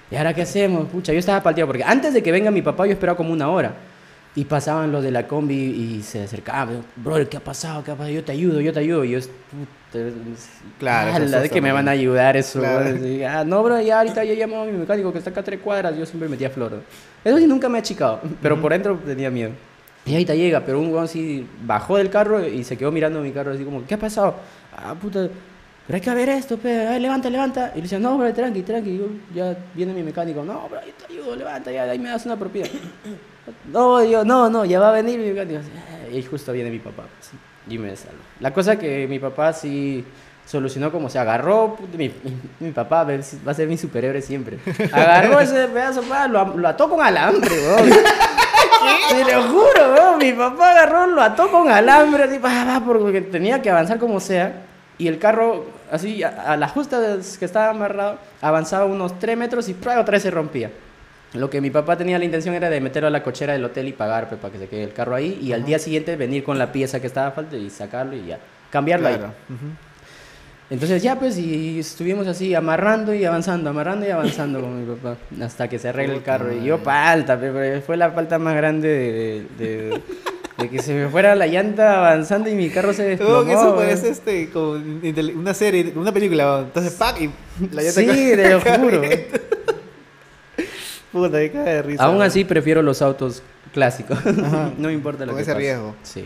¿Y ahora qué hacemos? Pucha, yo estaba palteado porque antes de que venga mi papá yo esperaba como una hora. Y pasaban los de la combi y se acercaban. Bro, ¿qué ha pasado? ¿Qué ha pasado? Yo te ayudo, yo te ayudo. Y yo, puta, Claro, es de que me van a ayudar eso. Claro. bro. Y, ah, no, bro, ya ahorita ya llamó a mi mecánico que está acá a tres cuadras. Yo siempre metía flor. ¿no? Eso sí nunca me ha achicado, pero por dentro tenía miedo. Y ahorita llega, pero un weón sí bajó del carro y se quedó mirando mi carro así como, ¿qué ha pasado? Ah, puta, pero hay que ver esto, pe, ay, levanta, levanta. Y le decía, no, bro, tranqui, tranqui, yo- ya viene mi mecánico. No, bro, yo te ayudo, levanta, ya, ahí me das una propina. No, yo, no, no, ya va a venir mi mecánico. Y justo viene mi papá, pues, y me salva. La cosa que mi papá sí solucionó como se agarró, mi, mi, mi papá va a ser mi superhéroe siempre. Agarró ese pedazo, pa, lo, lo ató con alambre, weón. Te lo juro, weón, mi papá agarró, lo ató con alambre, así, pa, porque tenía que avanzar como sea. Y el carro, así, a, a las justas que estaba amarrado, avanzaba unos 3 metros y otra vez se rompía. Lo que mi papá tenía la intención era de meterlo a la cochera del hotel y pagar pe, para que se quede el carro ahí. Y al día siguiente venir con la pieza que estaba falta y sacarlo y ya. Cambiarlo ahí. Claro. Ujú. Entonces ya pues y estuvimos así amarrando y avanzando, amarrando y avanzando con mi papá hasta que se arregle el carro y yo falta, fue la falta más grande de, de- de- De que se me fuera la llanta avanzando y mi carro se desplomó. Huevón, eso parece este, como una serie, una película. Entonces, pack y la llanta Sí, te lo juro. <laughs> Puta, de risa. Aún así prefiero los autos clásicos. Ajá. <laughs> no me importa lo Con que ese pase. riesgo. Sí.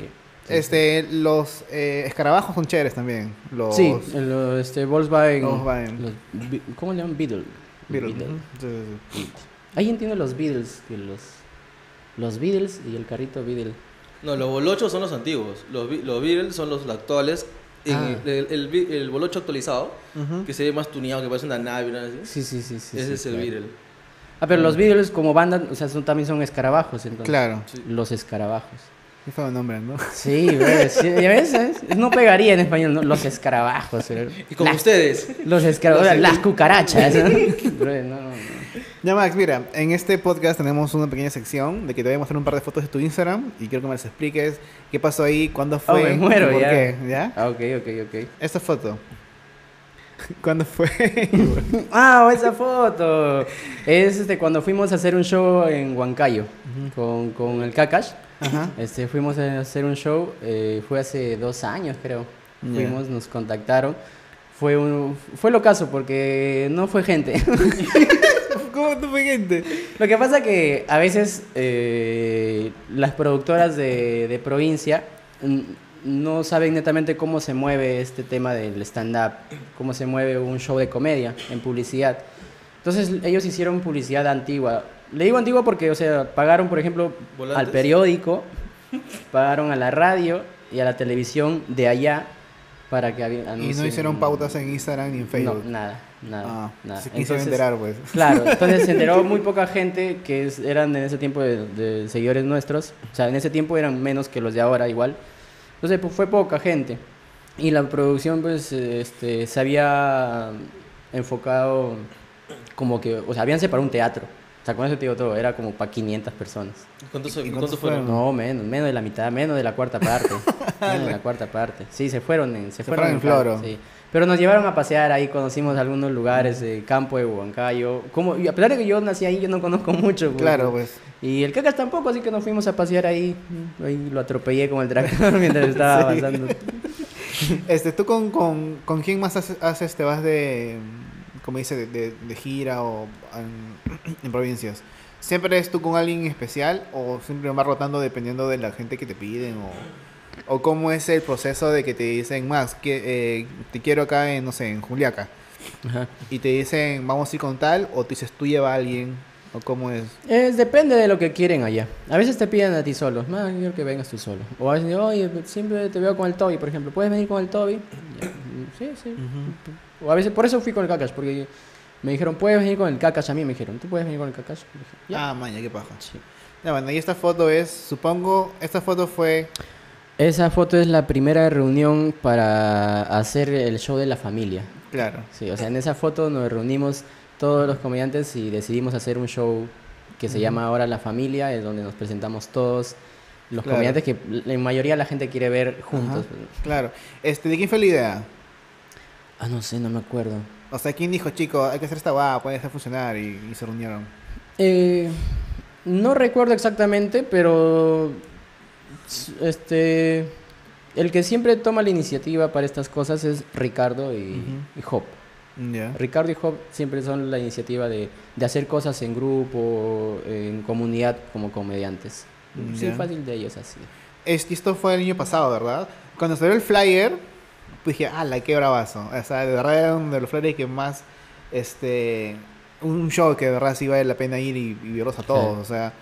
sí, Este, los eh, escarabajos son chéveres también. Los Sí, el, este, Volkswagen. Volkswagen. los ¿Cómo le llaman? Beetle. Beetle. Beetle. Sí, sí, sí. Ahí entiendo los Beatles. que los, los Beatles y el carrito Beetle. No, los bolochos son los antiguos. Los, los Beatles son los actuales. En Ah. el, el, bolocho actualizado, que se ve más tuneado, que parece una nave, ¿no? Sí, sí, sí. sí Ese sí, es el claro. Beatle. Ah, pero los Beatles como banda, o sea, son, también son escarabajos, entonces. Claro. Los escarabajos. Qué feo nombre, ¿no? Sí, ves, sí, ¿ya ves? No pegaría en español, ¿no? Los escarabajos. pero- Y como Las- ustedes. Los escarabajos, Los- las cucarachas. ¿no? <laughs> Bro, no, no. Ya, Max, mira, en este podcast tenemos una pequeña sección de que te voy a mostrar un par de fotos de tu Instagram y quiero que me las expliques qué pasó ahí, cuándo Oh, fue, me muero y por ya. qué, ¿ya? Ah, ok, ok, ok. Esta foto. <laughs> ¿Cuándo fue? <laughs> Ah, esa foto. Es este, cuando fuimos a hacer un show en Huancayo con, con el Kakash. Ajá. Este, fuimos a hacer un show, eh, fue hace dos años creo. Fuimos, nos contactaron. Fue un, fue lo caso porque no fue gente. <laughs> ¿Cómo tú fue gente? Lo que pasa que a veces eh, las productoras de, de provincia mm, no saben netamente cómo se mueve este tema del stand-up, cómo se mueve un show de comedia en publicidad. Entonces ellos hicieron publicidad antigua. Le digo antigua porque, o sea, pagaron, por ejemplo, al Volantes. periódico, pagaron a la radio y a la televisión de allá para que habi- Y no anuncien- hicieron pautas en Instagram ni en Facebook. No, nada, nada. Ah, nada. se quiso Entonces- enterar, pues. Claro, <laughs> entonces se enteró muy poca gente que es- eran en ese tiempo de, de seguidores nuestros. O sea, en ese tiempo eran menos que los de ahora igual. Entonces pues, fue poca gente. Y la producción pues este, se había enfocado como que, o sea, habían separado un teatro. O sea, con eso te digo todo, era como para 500 personas. ¿Cuántos, ¿Y cuántos fueron? fueron? No, menos, menos de la mitad, menos de la cuarta parte. <laughs> menos de la cuarta parte. Sí, se fueron en, se fueron en carro, floro. sí. Pero nos llevaron a pasear ahí, conocimos algunos lugares de campo de Huancayo. Como, y a pesar de que yo nací ahí, yo no conozco mucho. pues. Claro, pues. Y el cacas tampoco, así que nos fuimos a pasear ahí. Ahí lo atropellé con el tractor <laughs> mientras <laughs> estaba avanzando. Este, ¿tú con, con, con quién más haces, haces- te vas de, como dice, de, de- de gira o en, <clears throat> en provincias? ¿Siempre eres tú con alguien especial o siempre vas rotando dependiendo de la gente que te piden o, o cómo es el proceso de que te dicen más que eh, te quiero acá en no sé en Juliaca Ajá. y te dicen vamos a ir con tal o tú dices tú lleva a alguien o cómo es Es, depende de lo que quieren allá. A veces te piden a ti solo. Más quiero que vengas tú solo. O a veces, oye, siempre te veo con el Toby, por ejemplo. ¿Puedes venir con el Toby? <coughs> Sí, sí. O a veces, por eso fui con el Kakash, porque me dijeron, ¿puedes venir con el Kakash? A mí me dijeron, ¿tú puedes venir con el Kakash? Dije, ah maña qué paja Sí. ya bueno y esta foto es supongo esta foto fue Esa foto es la primera reunión para hacer el show de la familia. claro Sí, o sea, en esa foto nos reunimos todos los comediantes y decidimos hacer un show que se llama ahora La Familia, es donde nos presentamos todos los Claro. comediantes que en mayoría la gente quiere ver juntos. Ajá. claro este de quién fue la idea Ah, no sé, no me acuerdo. O sea, ¿quién dijo, chico, hay que hacer esta guapa, puede hacer funcionar? Y, y se reunieron. Eh, no recuerdo exactamente, pero este el que siempre toma la iniciativa para estas cosas es Ricardo y, y Hop. Ricardo y Hop siempre son la iniciativa de, de hacer cosas en grupo, en comunidad como comediantes. Mm, Sí, fácil de ellos así. Es- esto fue el año pasado, ¿verdad? Cuando salió el flyer, pues dije, ¡ala, qué bravazo! O sea, de verdad era uno de los flyers que más, este, un show que de verdad sí vale la pena ir y, y verlos a todos, o sea.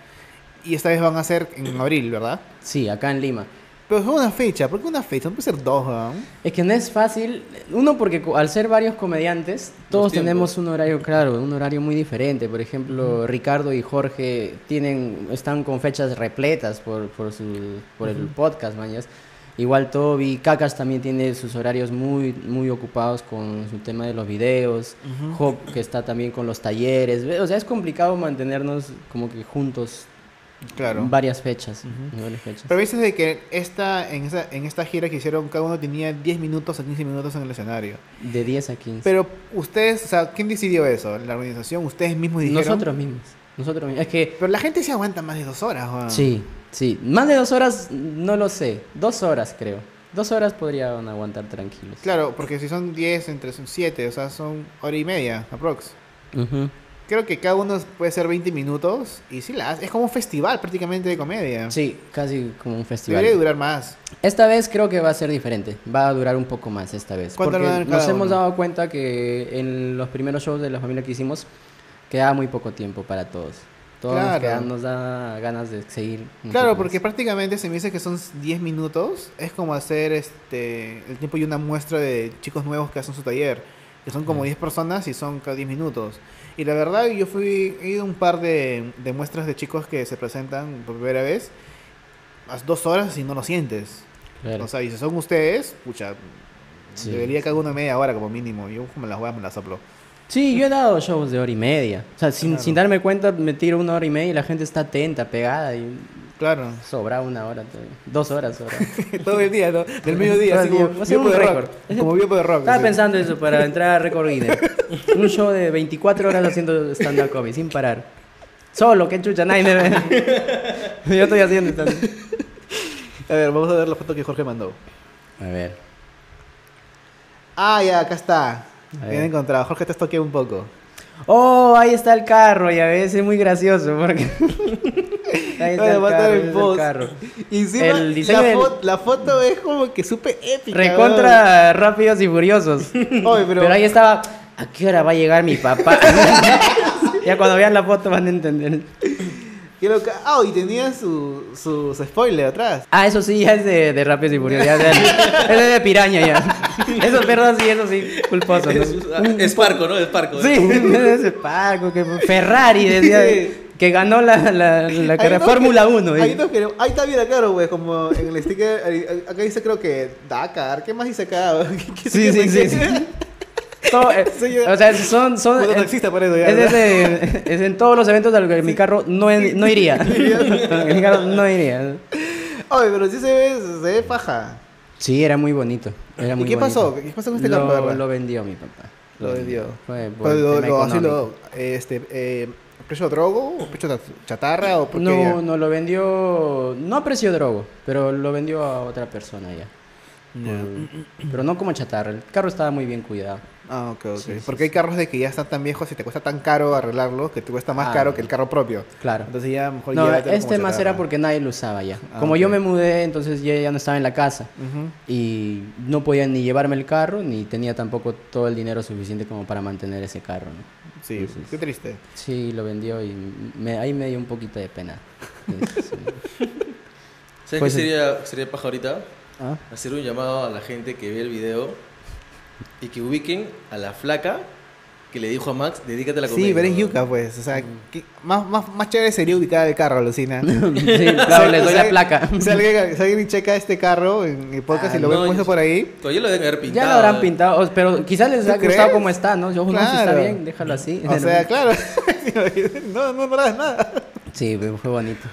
Y esta vez van a ser en <clears throat> abril, ¿verdad? Sí, acá en Lima. Pero es una fecha, ¿por qué una fecha? No puede ser dos, ¿verdad? Es que no es fácil. Uno, porque al ser varios comediantes, todos tenemos un horario, claro, un horario muy diferente. Por ejemplo, Ricardo y Jorge tienen, están con fechas repletas por, por, su, por el podcast, mañas. Igual Toby, Cacas también tiene sus horarios muy, muy ocupados con su tema de los videos. Hop, que está también con los talleres. O sea, es complicado mantenernos como que juntos Claro. varias fechas. varias fechas. Pero dices de que esta, en, esa, en esta gira que hicieron, cada uno tenía 10 minutos a 15 minutos en el escenario. De 10 a 15. Pero ustedes, o sea, ¿quién decidió eso? ¿La organización? ¿Ustedes mismos dijeron? Nosotros mismos. Nosotros, es que Pero la gente sí aguanta más de dos horas. Sí, sí. Más de dos horas, no lo sé. Dos horas, creo. Dos horas podrían aguantar tranquilos. Claro, porque si son 10, entre son 7, o sea, son hora y media, aprox. Ujú. Creo que cada uno puede ser 20 minutos y sí la hace. Es como un festival prácticamente de comedia. Sí, casi como un festival. Debería durar más. Esta vez creo que va a ser diferente. Va a durar un poco más esta vez. ¿Cuánto Porque nos hemos dado cuenta que en los primeros shows de la familia que hicimos quedaba muy poco tiempo para todos. Todos nos, quedan- nos da ganas de seguir. Claro, porque prácticamente se me dice que son 10 minutos. Es como hacer este el tiempo y una muestra de chicos nuevos que hacen su taller. Que son como Mm. 10 personas y son cada 10 minutos. Y la verdad, yo fui, he ido a un par de, de muestras de chicos que se presentan por primera vez. Las dos horas y no lo sientes. Claro. O sea, y si son ustedes, pucha, Sí. debería cada uno media hora como mínimo. Yo me las voy me las soplo. Sí, yo he dado shows de hora y media. O sea, sin, Claro. sin darme cuenta, me tiro una hora y media y la gente está atenta, pegada y Claro. sobra una hora. todavía. Dos horas sobra. <laughs> Todo el día, ¿no? Del mediodía, así como biopo un de récord. Como biopo de rock. Estaba así. pensando eso para entrar a Record Guinness. <laughs> Un show de 24 horas haciendo stand-up comedy, sin parar. Solo, qué chucha, nadie me ve. <laughs> Yo estoy haciendo stand A ver, vamos a ver la foto que Jorge mandó. A ver. Ah, ya, acá está. Bien encontrado. Jorge te estoquea un poco. Oh, ahí está el carro, ya ves, es muy gracioso porque... <laughs> ahí está el carro, el está el carro. Y encima, El la, del- fo- la foto es como que súper épica. Recontra rápidos y furiosos. <laughs> Pero ahí estaba, ¿a qué hora va a llegar mi papá? <laughs> ya cuando vean la foto van a entender. Qué loca. Ah, y tenía su, su, su spoiler atrás. Ah, eso sí, ya es de, de Rápidos y Furiosos. Ya es de, es de piraña ya. Esos perros sí, eso sí, culposos. ¿no? Es, es Parco, ¿no? Es Parco. Sí, ese Paco, que Ferrari decía que ganó la, la, la carrera Fórmula 1. Ahí, ¿eh? no queremos- ahí está bien claro, güey. Como en el sticker. Acá dice, creo que Dakar. ¿Qué más dice acá? <laughs> ¿Qué- Sí, qué- sí, qué- sí, sí. <laughs> Todo, eh, <laughs> Sí, o sea, son... son es, taxista eso ya. es, ese- es en todos los eventos a los que mi carro no, no iría. <laughs> <laughs> mi carro no iría. Oye, pero sí se ve, se ve paja. Sí, era muy bonito. Era ¿Y muy qué bonito. pasó? ¿Qué pasó con este lo, carro? Lo vendió mi papá. Lo vendió. Fue por Pero lo, lo- así lo, este, eh, ¿precio drogo o precio chatarra o por No, no lo vendió, no a precio drogo, pero lo vendió a otra persona ya. Por- Pero no como chatarra, el carro estaba muy bien cuidado. Ah, ok, ok. Sí, sí, Porque hay carros de que ya están tan viejos y te cuesta tan caro arreglarlos que te cuesta más Ah, caro que el carro propio. Claro. Entonces ya mejor No, este más era porque nadie lo usaba ya. Ah, Como ok. yo me mudé, entonces ya, ya no estaba en la casa. Ujú. Y no podía ni llevarme el carro, ni tenía tampoco todo el dinero suficiente como para mantener ese carro. ¿no? Sí, Entonces- qué triste. Sí, lo vendió y me, ahí me dio un poquito de pena. <laughs> Sí, sí. ¿Sabes Pues qué sí. sería, sería paja ahorita? Ah, Hacer un llamado a la gente que ve el video y que ubiquen a la flaca que le dijo a Max, dedícate a la comedia. Sí, pero es yuca, pues. O sea, ¿qué- más, más, más chévere sería ubicar el carro, alucina. <laughs> sí, claro, <laughs> les doy la placa. Si alguien, si alguien checa este carro en el podcast Ah, y lo no, puesto yo- por ahí, Todavía lo deben haber pintado. Ya lo habrán pintado, pero quizás les ¿Tú ha gustado crees? como está, ¿no? Yo, no, si está Claro. bien, déjalo así. o <laughs> sea, claro. no, no, no le das nada. Sí, fue bonito.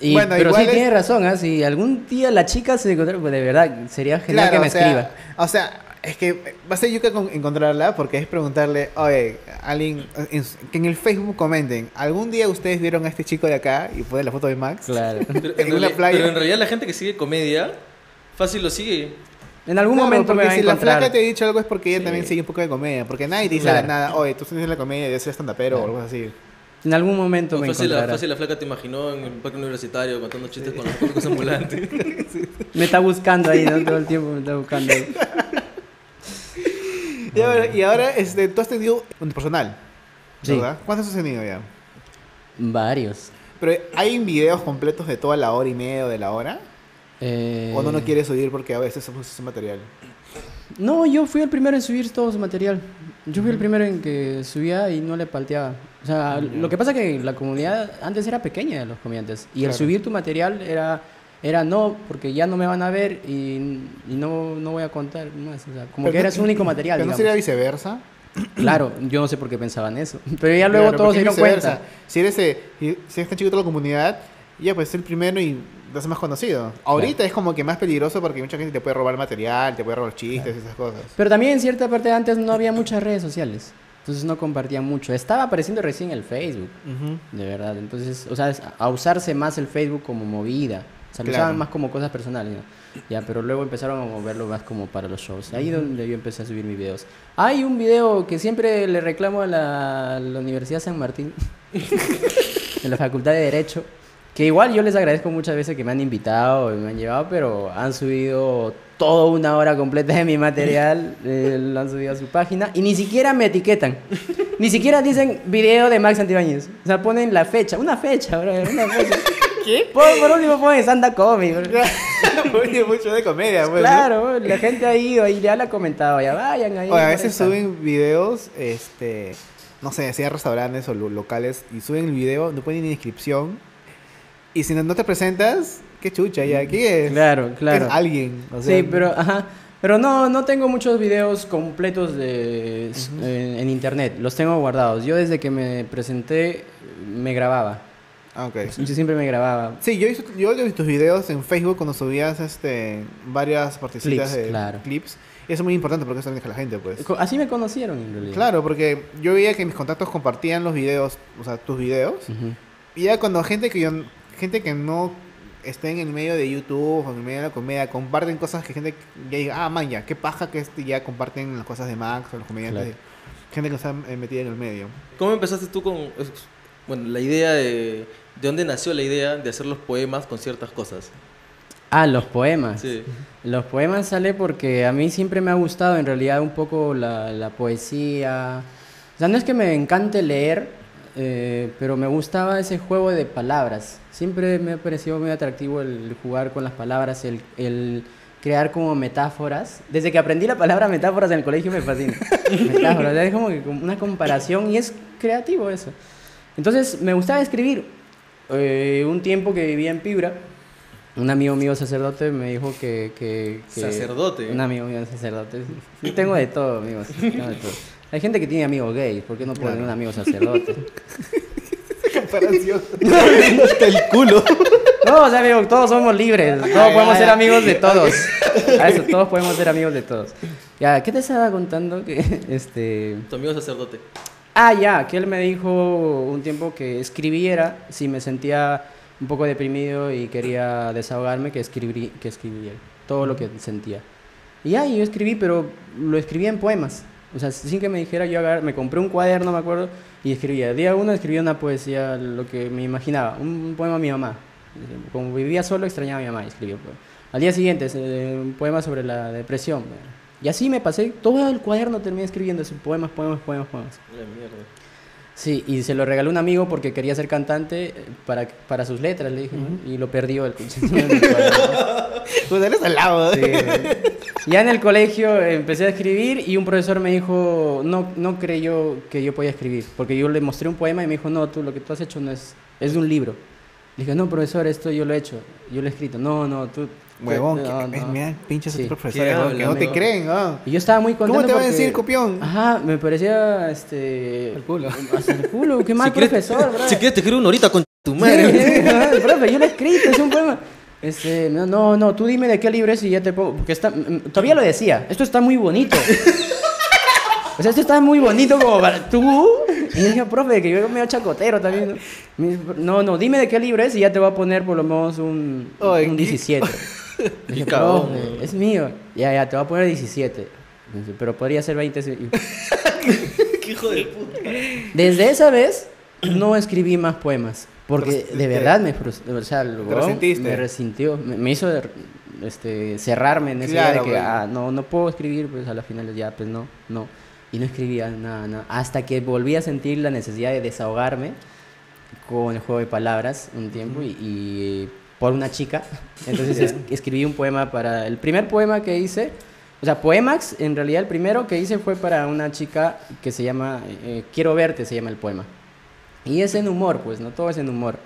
Y, Bueno, pero sí igual es- tiene razón, ¿ah? si algún día la chica se encontrara, pues de verdad, sería genial Claro, que me o sea, escriba. O sea, es que va a ser yuca con encontrarla porque es preguntarle, oye, alguien, en- que en el Facebook comenten, ¿algún día ustedes vieron a este chico de acá y ponen la foto de Max? Claro. <laughs> Pero En en, una reali- playa. pero en realidad la gente que sigue comedia, fácil lo sigue. En algún Claro, momento me porque a si la encontrar. flaca te ha dicho algo es porque ella Sí. también sigue un poco de comedia, porque nadie te dice Claro. nada, oye, tú tienes la comedia, debes ser estandapero o Claro. algo así. En algún momento me Fácil la, encontrará. fácil la flaca te imaginó en el parque universitario contando chistes con los <laughs> públicos ambulantes. Me está buscando ahí, ¿no? Todo el tiempo me está buscando ahí. <laughs> Y ahora, y ahora este, tú has tenido un personal, Sí. ¿verdad? ¿Cuántos has tenido ya? Varios. Pero hay videos completos de toda la hora y media o de la hora, Eh, o no lo quieres subir porque a veces somos ese material. No, yo fui el primero en subir todo su material. Yo fui el primero en que subía y no le palteaba. O sea, lo que pasa que la comunidad antes era pequeña de los comediantes. Y el Claro. subir tu material era, era no, porque ya no me van a ver y, y no, no voy a contar más. O sea, como Pero que no- era su único material, Pero no digamos. sería viceversa. Claro, yo no sé por qué pensaban eso. <laughs> Pero ya luego Claro, todos se dieron viceversa. cuenta. Si eres, eh, si eres tan chico de la comunidad, ya pues el primero y te más conocido. Ahorita es como que más peligroso porque mucha gente te puede robar material, te puede robar chistes, esas cosas. Pero también en cierta parte de antes no había muchas redes sociales. Entonces no compartía mucho. Estaba apareciendo recién el Facebook, de verdad. Entonces, o sea, a usarse más el Facebook como movida. O sea, lo Claro. usaban más como cosas personales, ¿no? Ya, pero luego empezaron a moverlo más como para los shows. Ahí donde yo empecé a subir mis videos. Hay un video que siempre le reclamo a la, a la Universidad San Martín, <laughs> en la Facultad de Derecho, que igual yo les agradezco muchas veces que me han invitado y me han llevado, pero han subido toda una hora completa de mi material, eh, lo han subido a su página y ni siquiera me etiquetan. Ni siquiera dicen video de Max Antibáñez. O sea, ponen la fecha, una fecha, bro, una fecha. ¿Qué? Por, por último Comic. bro. <laughs> Oye, mucho de comedia, pues. ¿no? Claro, la gente ha ido y ya le ha comentado, ya vayan ahí. Oye, a veces suben videos, este, no sé, sea restaurantes o lo- locales, y suben el video, no ponen ni inscripción. Y si no, no te presentas, qué chucha, ya, ¿qué es? Claro, claro. Es alguien. o sea, sí, pero, ajá. Pero no, no tengo muchos videos completos de, en, en internet. Los tengo guardados. Yo desde que me presenté me grababa. Ah, ok. Yo siempre me grababa. Sí, yo he visto, yo he visto tus videos en Facebook cuando subías este, varias partecitas Clips, de claro. clips. Y eso es muy importante porque eso deja a la gente, pues. Así me conocieron en realidad. Claro, porque yo veía que mis contactos compartían los videos, o sea, tus videos. Ujú. Y ya cuando gente que yo, gente que no esté en el medio de YouTube o en el medio de la comedia, comparten cosas que gente ya diga, ah, man, ya, qué paja que este ya comparten las cosas de Max o los comediantes. Claro. Gente que está eh, metida en el medio. ¿Cómo empezaste tú con bueno, la idea de... ¿De dónde nació la idea de hacer los poemas con ciertas cosas? Ah, los poemas. Sí. Los poemas sale porque a mí siempre me ha gustado en realidad un poco la, la poesía. O sea, no es que me encante leer, eh, pero me gustaba ese juego de palabras. Siempre me ha parecido muy atractivo el jugar con las palabras, el, el crear como metáforas. Desde que aprendí la palabra metáforas en el colegio me fascina. <laughs> metáforas, es como una comparación y es creativo eso. Entonces me gustaba escribir. Eh, un tiempo que vivía en Piura, un amigo mío sacerdote me dijo que... que- que- Sacerdote. Un amigo mío sacerdote. Yo tengo de todo, amigos. tengo de todo. Hay gente que tiene amigos gays, ¿por qué no ponen Claro. un amigo sacerdote? <laughs> Comparación. Hasta <laughs> el culo. No, o sea, amigo, todos somos libres. Todos Ay, podemos ay, ser ay. amigos de todos. A eso, todos podemos ser amigos de todos. Ya, ¿qué te estaba contando? Que, <laughs> este... Tu amigo sacerdote. Ah, ya, que él me dijo un tiempo que escribiera si me sentía un poco deprimido y quería desahogarme, que, escribí, que escribiera todo lo que sentía. Y y yo escribí, pero lo escribía en poemas. O sea, sin que me dijera, yo agar- me compré un cuaderno, me acuerdo, y escribía. Día uno escribía una poesía, lo que me imaginaba, un poema a mi mamá. Como vivía solo, extrañaba a mi mamá y escribía un poema. Al día siguiente, eh, un poema sobre la depresión. Y así me pasé, todo el cuaderno terminé escribiendo esos poemas, poemas, poemas, poemas. La mierda. Sí, y se lo regaló un amigo porque quería ser cantante eh, para, para sus letras, le dije, ¿no? y lo perdió el <laughs> Pues eres al lado. Sí, güey. Ya en el colegio empecé a escribir y un profesor me dijo, no, no creyó que yo podía escribir, porque yo le mostré un poema y me dijo, no, tú lo que tú has hecho no es, es de un libro. Le dije, no, profesor, esto yo lo he hecho, yo lo he escrito. No, no, tú... Huevón, no, que, no". mira, pinches Sí. otros profesores, ¿Qué huevón, que no te creen, ¿no? Y yo estaba muy contento ¿Cómo te va a decir, copión? Ajá, me parecía, este... Al culo. Hasta el culo, qué mal si quieres, profesor, bro. si quieres te escribo una horita con tu madre. <laughs> sí, profe, yo lo he escrito, es un poema. Este, no, no, no, tú dime de qué libro es y ya te pongo. Porque está, mm, todavía lo decía, esto está muy bonito. <laughs> O sea, esto está muy bonito como para tú. Y dije, profe, que yo me veo chacotero también. ¿no? No, dime de qué libro es y ya te voy a poner por lo menos un, un qué- 17. <laughs> Dije, profe, güey. es mío. Ya, ya, te voy a poner 17. Dice, Pero podría ser 20. sí. <laughs> Qué hijo de puta. Desde esa vez no escribí más poemas. Porque de verdad me frustró. O sea, resentiste. me resintió. Me, me hizo este, cerrarme en esa Claro, idea de que ah, no, no puedo escribir. Pues a la final ya, pues no, no. Y no escribía nada, nada. Hasta que volví a sentir la necesidad de desahogarme con el juego de palabras un tiempo y, y por una chica. <laughs> Entonces es- escribí un poema para. El primer poema que hice. O sea, Poemax, en realidad el primero que hice fue para una chica que se llama eh, Quiero verte, se llama el poema. Y es en humor, pues, no todo es en humor.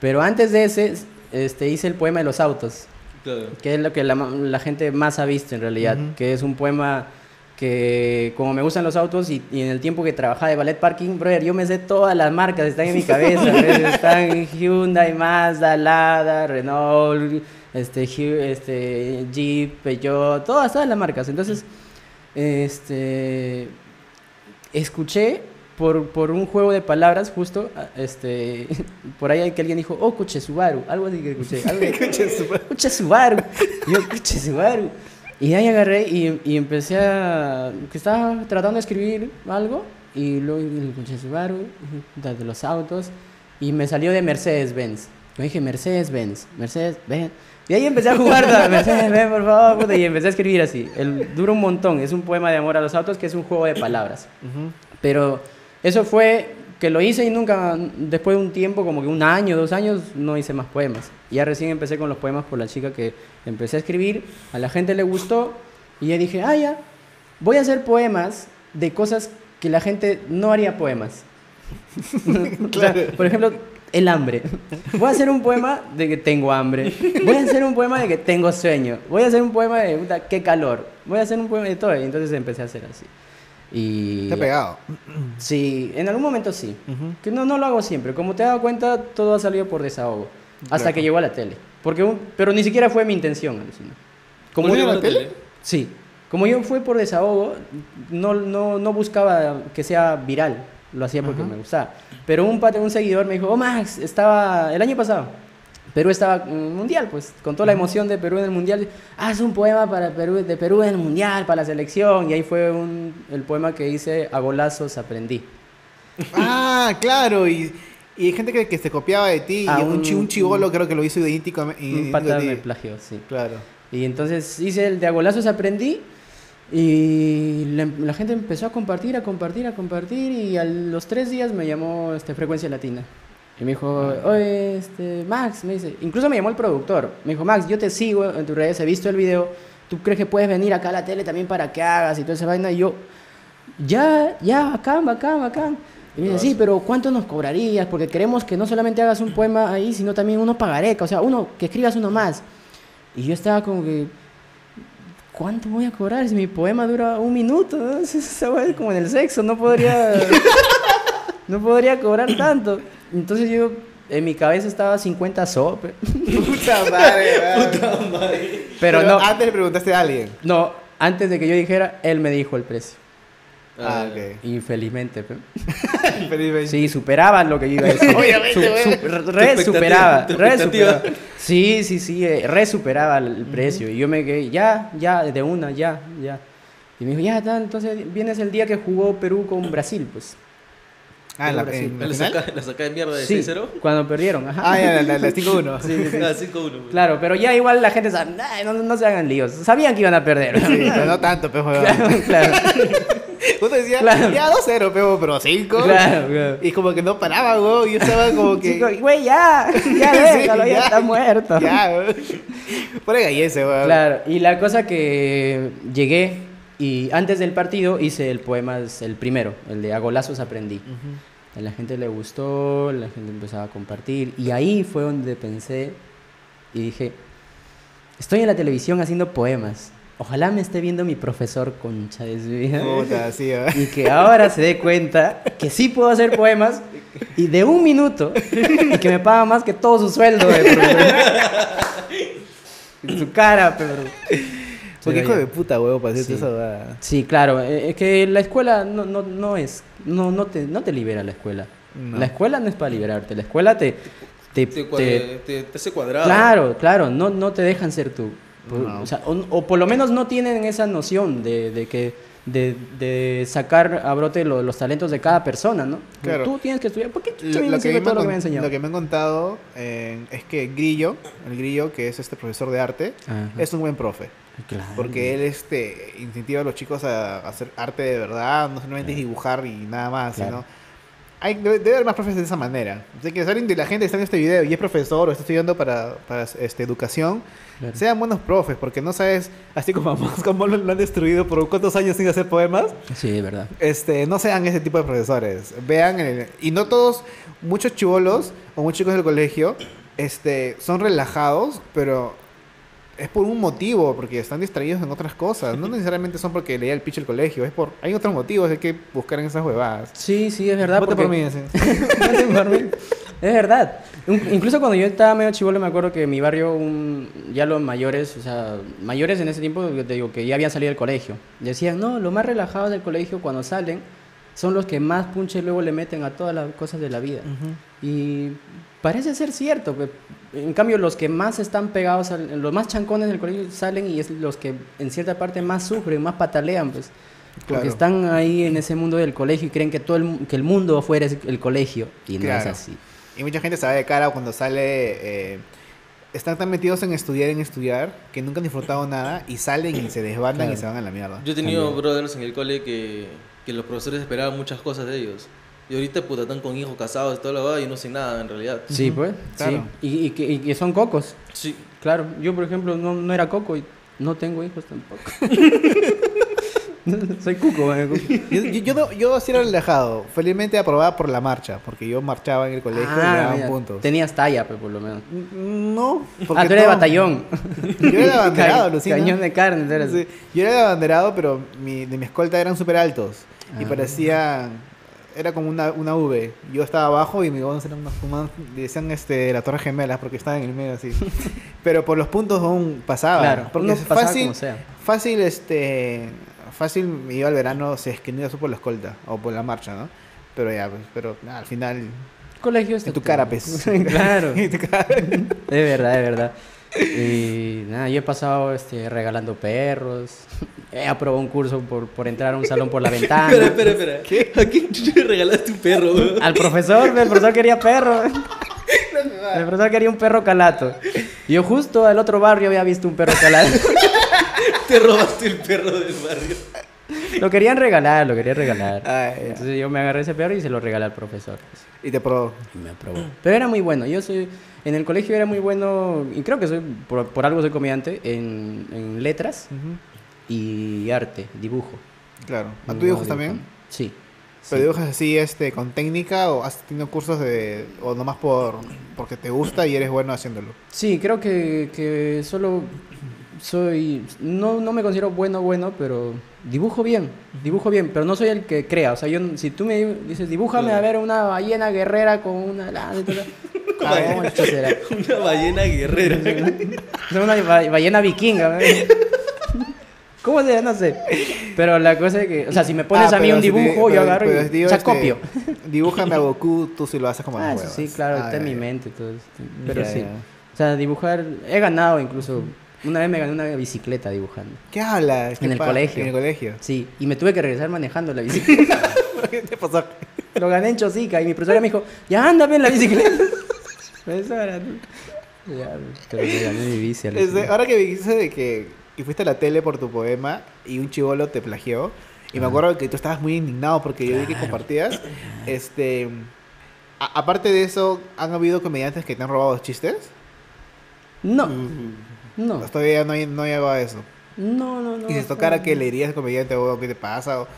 Pero antes de ese, este, hice el poema de los autos, Claro. que es lo que la, gente más ha visto en realidad, que es un poema que como me gustan los autos y, y en el tiempo que trabajaba de ballet parking, brother, yo me sé todas las marcas, están en mi cabeza, ¿ves? <laughs> están Hyundai, Mazda, Lada, Renault, este, este, Jeep, Peugeot, todas, todas las marcas. Entonces, este, escuché por, por un juego de palabras justo, este, <laughs> por ahí hay que alguien dijo, oh, coche Subaru, algo así que escuché. <laughs> Algo Subaru. Coche Subaru. Yo, Subaru. Y ahí agarré y, y empecé a... que estaba tratando de escribir algo y luego el coche Subaru, de los autos, y me salió de Mercedes-Benz. Yo dije, Mercedes-Benz, Mercedes-Benz. Y ahí empecé a jugar, Mercedes-Benz, por favor, puta, y empecé a escribir así. El, dura un montón, es un poema de amor a los autos que es un juego de palabras. Pero eso fue que lo hice y nunca, después de un tiempo, como que un año, dos años, no hice más poemas. Y ya recién empecé con los poemas por la chica que empecé a escribir, a la gente le gustó y ya dije, ah, ya, voy a hacer poemas de cosas que la gente no haría poemas. <laughs> O sea, por ejemplo, el hambre. Voy a hacer un poema de que tengo hambre. Voy a hacer un poema de que tengo sueño. Voy a hacer un poema de puta, qué calor. Voy a hacer un poema de todo. Y entonces empecé a hacer así. Y Te ha pegado. Sí, en algún momento sí. Que no, no lo hago siempre. Como te has dado cuenta, todo ha salido por desahogo. Hasta Claro. que llegó a la tele. Porque un- pero ni siquiera fue mi intención. alucina. Como ¿Volvió yo, a la tele? Sí. Como yo fue por desahogo, no, no, no buscaba que sea viral. Lo hacía porque Ajá. me gustaba. Pero un pate, un seguidor me dijo, oh Max, estaba el año pasado. Perú estaba en el mundial, pues, con toda la emoción de Perú en el mundial. Haz un poema para Perú, de Perú en el mundial, para la selección. Y ahí fue un, el poema que hice, a golazos aprendí. Ah, claro. Y, y hay gente que, que se copiaba de ti. Ah, y un, un- chi- un chivolo creo que lo hizo idéntico. a- Un pata a me plagió, sí. Claro. Y entonces hice el de agolazos aprendí y la, la gente empezó a compartir, a compartir, a compartir y a los tres días me llamó este, Frecuencia Latina. Y me dijo, oye, este, Max, me dice, incluso me llamó el productor. Me dijo, Max, yo te sigo en tus redes, he visto el video, ¿tú crees que puedes venir acá a la tele también para que hagas y toda esa vaina? Y yo, ya, ya, bacán, bacán, bacán. Y me dice, sí, pero ¿cuánto nos cobrarías? Porque queremos que no solamente hagas un poema ahí, sino también uno pagareca, o sea, uno, que escribas uno más. Y yo estaba como que, ¿cuánto voy a cobrar si mi poema dura un minuto? <laughs> ¿no? Es como en el sexo, no podría, <laughs> no podría cobrar tanto. Entonces yo, en mi cabeza estaba 50 sope. <laughs> Puta madre, <laughs> weón. Pero no, antes le preguntaste a alguien. no, antes de que yo dijera, él me dijo el precio. Ah, Ah, ok. Infelizmente. pe. <laughs> Felizmente. Sí, superaba lo que yo iba a decir. Obviamente, güey. re expectativa, superaba, re superaba. Sí, sí, sí, eh, re superaba el, precio. Y yo me quedé, ya, ya, de una, ya, ya. Y me dijo, ya, ya, entonces vienes el día que jugó Perú con Brasil, pues. Ah, en la, en la ¿La final? saca, la saca de mierda de Sí, 6-0? cuando perdieron, ajá. Ah, ya, la, la, la <laughs> 5-1. Sí, sí, sí. Ah, 5-1. pues. Claro, pero ya igual la gente sabe, "Ay, no, no se hagan líos. Sabían que iban a perder. Sí, pero no tanto, pejo. <laughs> claro, claro, <laughs> Uno decía, Claro. ya 2-0, pejo, pero 5. claro, claro. Y como que no paraba, güey. Yo estaba como que. Güey, ya, ya Sí, déjalo, ya, está muerto. Ya, güey. Por ahí ese, güey. Claro, y la cosa que llegué y antes del partido hice el poema, el primero, el de A golazos aprendí. A la gente le gustó, la gente empezaba a compartir y ahí fue donde pensé y dije, estoy en la televisión haciendo poemas. Ojalá me esté viendo mi profesor concha de su vida. Puta, sí, güey. <laughs> Y que ahora se dé cuenta que sí puedo hacer poemas y de un minuto y que me paga más que todo su sueldo de <laughs> su cara, pero... Porque hijo de puta, güey, para hacerte Sí. esa huevada. Sí, claro, eh, es que la escuela no, no, no es, no, no, te, no te libera la escuela. No. La escuela no es para liberarte, la escuela te... te, Te, te- cuadra- te, te hace cuadrado. claro, claro, no, no te dejan ser tú. O, sea, o, o por lo menos no tienen esa noción de, de que... De, de sacar a brote lo- los talentos de cada persona, ¿no? Claro. Tú tienes que estudiar. ¿Por qué Lo, que todo lo han que me enseñado? lo que me han contado eh, es que Grillo, el Grillo, que es este profesor de arte, Ajá. es un buen profe. Claro. Porque él este, incentiva a los chicos a, hacer arte de verdad, no solamente dibujar y nada más, Claro. sino... Hay, debe, debe haber más profes de esa manera. Así que si alguien de la gente está en este video y es profesor o está estudiando para, para este, educación, Claro. sean buenos profes, porque no sabes, así como <laughs> cómo lo, lo han destruido por cuántos años sin hacer poemas, Sí, verdad. este, no sean ese tipo de profesores. Vean, el- y no todos, muchos chivolos o muchos chicos del colegio, este, son relajados, pero es por un motivo, porque están distraídos en otras cosas. No necesariamente son porque leía el pitch el colegio, es por, hay otros motivos, hay que buscar en esas huevadas. Sí, sí, es verdad. Porque- <laughs> por mí. Es verdad. Incluso cuando yo estaba medio chivolo me acuerdo que en mi barrio, un- ya los mayores, o sea, mayores en ese tiempo, yo te digo, que ya habían salido del colegio, decían, no, lo más relajado del colegio cuando salen son los que más punche luego le meten a todas las cosas de la vida. Y parece ser cierto. En cambio, los que más están pegados, los más chancones del colegio salen y es los que en cierta parte más sufren, más patalean, pues. Porque Claro. están ahí en ese mundo del colegio y creen que todo el, que el mundo afuera es el colegio. Y no Claro. es así. Y mucha gente se va de cara cuando sale. eh, están tan metidos en estudiar, en estudiar, que nunca han disfrutado nada y salen y se desbandan Claro. y se van a la mierda. Yo he tenido brothers en el cole que, que los profesores esperaban muchas cosas de ellos. Y ahorita, puta, están con hijos casados y toda la verdad y no sé nada en realidad. Sí, pues. claro. Sí. Y, y que, y que son cocos. Sí. Claro. Yo, por ejemplo, no, no era coco y no tengo hijos tampoco. <laughs> <laughs> Soy cuco. eh. <laughs> Yo, yo, yo, no- yo sí era relajado. Felizmente aprobaba por la marcha, porque yo marchaba en el colegio y me Ah, daban mira, puntos. Tenías talla, pues, por lo menos. No, Ah, porque tú eres de todo- batallón. <laughs> Yo era abanderado, Ca- Lucina. Cañón de carne, tú eres. Sí, Yo era abanderado, pero mi, de mi escolta eran súper altos. Y Ah. parecían. Era como una, una V. Yo estaba abajo y mis bonos eran unos unos- decían este, la Torre Gemelas porque estaba en el medio así. pero por los puntos aún pasaba. Claro, porque es pasaba fácil, como sea. fácil, este. Fácil me iba al verano si es que no iba por la escolta o por la marcha, ¿no? Pero ya, pues, pero nada, al final. Colegio En tu cara, pues. <laughs> claro. <laughs> En tu cara. De verdad, de verdad. Y nada, yo he pasado este, regalando perros. He aprobado un curso por, por entrar a un salón por la <laughs> ventana. Espera, espera, espera. ¿A quién le regalaste un perro? Al profesor, el profesor quería perro. El profesor quería un perro calato. Y Yo justo al otro barrio había visto un perro calato. Te robaste el perro del barrio. <laughs> Lo querían regalar, lo querían regalar. Ay, ya. Entonces yo me agarré ese perro y se lo regalé al profesor. Y te probó. Y me aprobó. Pero era muy bueno. Yo soy. En el colegio era muy bueno. Y creo que soy. Por, por algo soy comediante. En, en letras y arte, dibujo. Claro. ¿A tú dibujas también? Sí. ¿Pero sí. dibujas así este, con técnica o has tenido cursos de. o nomás por porque te gusta y eres bueno haciéndolo? Sí, creo que, que solo soy. No, no me considero bueno, bueno, pero dibujo bien. Dibujo bien, pero no soy el que crea. O sea, yo, si tú me dices, dibújame a ver una ballena guerrera con una lanza y todo. <laughs> Ah. <laughs> Una ballena guerrera. Una ba- ballena vikinga. ¿Cómo será? No sé. Pero la cosa es que, o sea, si me pones Ah, a mí un si te- dibujo, pero- yo agarro pero y digo, o sea, este, copio. Dibújame a Goku, tú sí lo haces como Ah, sí, claro, Ah, está en mi mente todo esto. Pero Ya, sí. ya. O sea, dibujar, he ganado incluso. Una vez me gané una bicicleta dibujando. ¿Qué hablas? ¿Qué En el colegio. En el colegio. Sí, y me tuve que regresar manejando la bicicleta. <laughs> ¿Qué te pasó? Lo gané en Chosica y mi profesora me dijo, ya ándame en la bicicleta. <laughs> Profesora, no. Ya, pero me gané mi bici. al final. ahora que me dijiste de que, que fuiste a la tele por tu poema y un chivolo te plagió, y me acuerdo que tú estabas muy indignado porque yo vi que compartías, este... a- aparte de eso, ¿han habido comediantes que te han robado chistes? No, Mm. No, Todavía no, no a eso. no, no, no. y si tocara que le dirías al comediante, o ¿qué te pasa? O,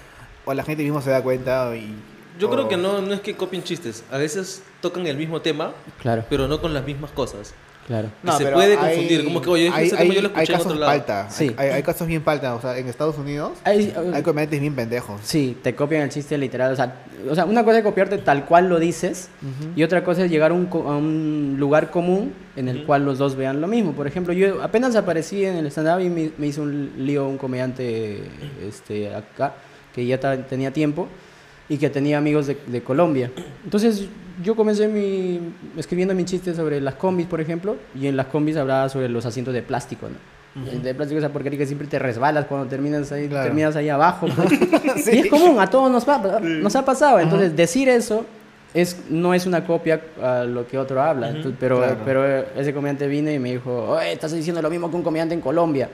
o la gente mismo se da cuenta y... Yo creo que no, no es que copien chistes. A veces tocan el mismo tema, Claro, pero no con las mismas cosas. Claro. Y se puede confundir, como que, oye, hay, ese tema yo lo hay escuché en casos otro lado. palta, Sí. hay, hay casos bien palta, o sea, en Estados Unidos Hay- hay comediantes bien pendejos. Sí, te copian el chiste literal. O sea, o sea, una cosa es copiarte tal cual lo dices y otra cosa es llegar a un, a un lugar común en el Ujú. cual los dos vean lo mismo. Por ejemplo, yo apenas aparecí en el stand-up y me, me hizo un lío un comediante este, acá que ya tenía tiempo y que tenía amigos de, de Colombia. Entonces yo comencé mi, escribiendo mis chistes sobre las combis, por ejemplo, y en las combis hablaba sobre los asientos de plástico, ¿no? El De plástico esa porquería que siempre te resbalas cuando terminas ahí, Claro. terminas ahí abajo. pues. <laughs> Sí. Y es común, a todos nos, pa- nos ha pasado. Entonces, decir eso es, no es una copia a lo que otro habla. Ujú, Entonces, pero, claro. pero ese comediante vino y me dijo, oye, estás diciendo lo mismo que un comediante en Colombia.